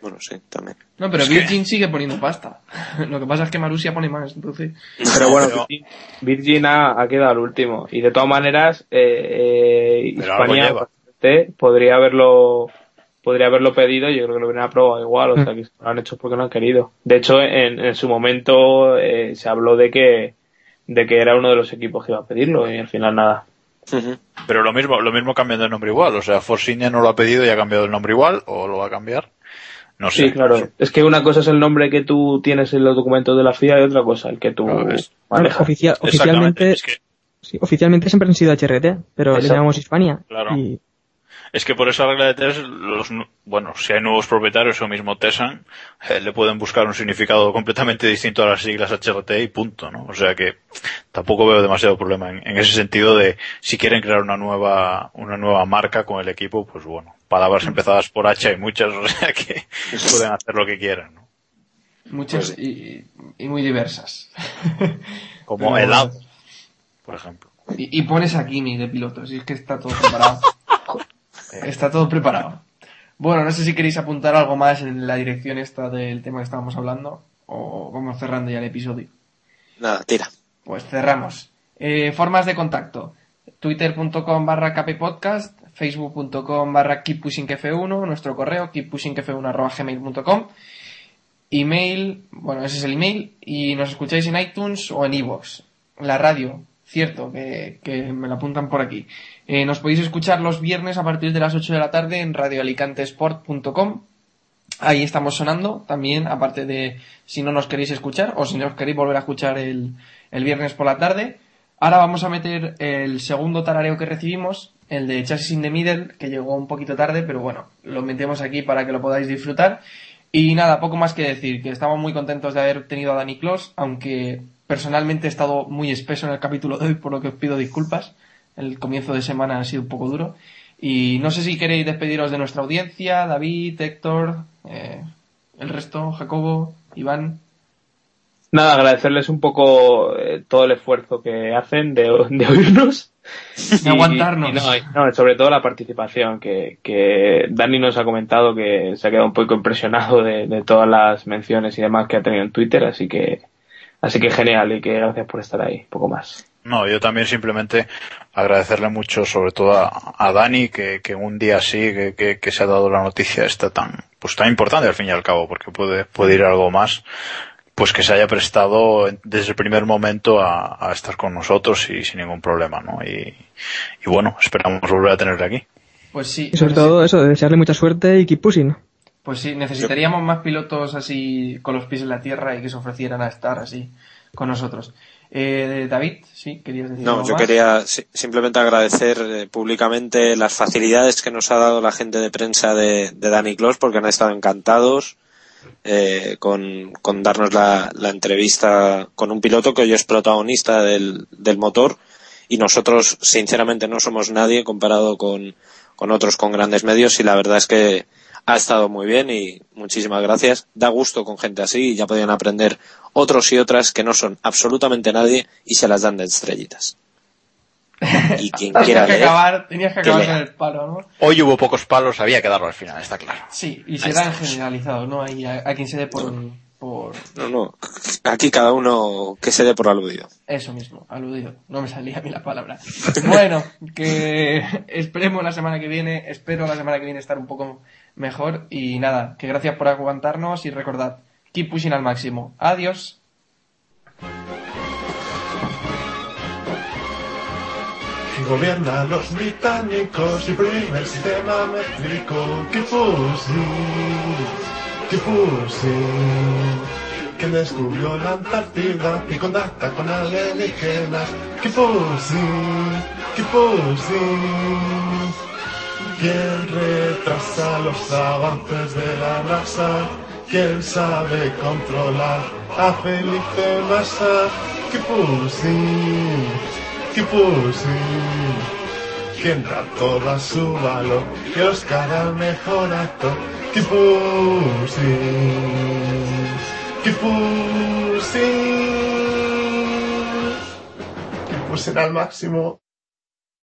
Bueno, sí, también. No, pero Es que- Virgin sigue poniendo pasta. <laughs> Lo que pasa es que Marusia pone más, entonces... Pero bueno, Pero- Virgin- ha, ha quedado al último. Y de todas maneras, eh, eh, Hispania podría haberlo podría haberlo pedido. Yo creo que lo hubieran aprobado igual. O sea, que lo han hecho porque no han querido. De hecho, en, en su momento eh, se habló de que de que era uno de los equipos que iba a pedirlo y al final nada. Pero lo mismo, lo mismo cambiando el nombre igual. O sea, Force India no lo ha pedido y ha cambiado el nombre igual, o lo va a cambiar. No sé. Sí, claro. Es que una cosa es el nombre que tú tienes en los documentos de la FIA y otra cosa el que tú Claro, es- manejas. Oficia- oficialmente, Es que, sí, oficialmente siempre han sido HRT, pero le llamamos Hispania. Claro. Y es que por esa regla de tres, los, bueno, si hay nuevos propietarios o mismo Tesan, eh, le pueden buscar un significado completamente distinto a las siglas HRT y punto, ¿no? O sea que tampoco veo demasiado problema en, en ese sentido de si quieren crear una nueva, una nueva marca con el equipo, pues bueno, palabras empezadas por H hay muchas, <laughs> o sea que pueden hacer lo que quieran, ¿no? Muchas Pues y, y muy diversas. <laughs> Como helado, por ejemplo. Y, y pones a Kimi de piloto, si es que está todo preparado. <laughs> está todo preparado. Bueno, no sé si queréis apuntar algo más en la dirección esta del tema que estábamos hablando o vamos cerrando ya el episodio. Nada, tira. Pues cerramos. Eh, formas de contacto. Twitter.com barra kppodcast, Facebook.com barra keeppushingf1, nuestro correo keeppushingf1 arroba gmail.com, email, bueno, ese es el email, y nos escucháis en iTunes o en iVoox. La radio, cierto, que, que me la apuntan por aquí. Eh, nos podéis escuchar los viernes a partir de las 8 de la tarde en radioalicantesport.com. Ahí estamos sonando también, aparte de si no nos queréis escuchar o si no os queréis volver a escuchar el, el viernes por la tarde. Ahora vamos a meter el segundo tarareo que recibimos, el de Chassis in the Middle, que llegó un poquito tarde, pero bueno, lo metemos aquí para que lo podáis disfrutar. Y nada, poco más que decir, que estamos muy contentos de haber tenido a Dani Clos, aunque personalmente he estado muy espeso en el capítulo de hoy, por lo que os pido disculpas. El comienzo de semana ha sido un poco duro. Y no sé si queréis despediros de nuestra audiencia, David, Héctor, eh, el resto, Jacobo, Iván. Nada, agradecerles un poco eh, todo el esfuerzo que hacen de, de oírnos. <laughs> De aguantarnos. y no, y no, sobre todo la participación, que, que Dani nos ha comentado que se ha quedado un poco impresionado de, de todas las menciones y demás que ha tenido en Twitter, así que, así que genial y que gracias por estar ahí, poco más. No, yo también simplemente agradecerle mucho, sobre todo a, a Dani, que, que un día así, que, que, que se ha dado la noticia esta tan, pues tan importante al fin y al cabo, porque puede, puede ir algo más, pues que se haya prestado desde el primer momento a, a estar con nosotros y sin ningún problema, ¿no? Y, y bueno, esperamos volver a tenerle aquí. Pues sí. y sobre todo eso, desearle mucha suerte y keep pushing. Pues sí, necesitaríamos más pilotos así con los pies en la tierra y que se ofrecieran a estar así con nosotros. Eh, David, sí, querías decir No, algo yo más? quería si- simplemente agradecer eh, públicamente las facilidades que nos ha dado la gente de prensa de, de Danny Clos porque han estado encantados eh, con, con darnos la, la entrevista con un piloto que hoy es protagonista del, del motor y nosotros sinceramente no somos nadie comparado con, con otros con grandes medios y la verdad es que ha estado muy bien y muchísimas gracias. Da gusto con gente así y ya podían aprender otros y otras que no son absolutamente nadie y se las dan de estrellitas. <laughs> Y quien Tenías quiera que leer, acabar, tenías que que acabar lea. con el palo, ¿no? Hoy hubo pocos palos, había que darlo al final, está claro. Sí, y serán generalizados, ¿no? Ahí a, a quien se dé por, por no, no, aquí cada uno que se dé por aludido. eso mismo, aludido. No me salía a mí la palabra. Bueno, que <laughs> esperemos la semana que viene, espero la semana que viene estar un poco mejor y nada, que gracias por aguantarnos y recordad, keep pushing al máximo. Adiós. Si gobiernan los británicos y el sistema métrico que fusil. Kipusin, que descubrió la Antártida y contacta con alienígenas. Kipusin, Kipusin, quien retrasa los avances de la NASA, quien sabe controlar a Felipe Massa. Kipusin, Kipusin quien da toda su valor y Oscar al mejor actor. Kipusin, Kipusin, Kipusin al máximo.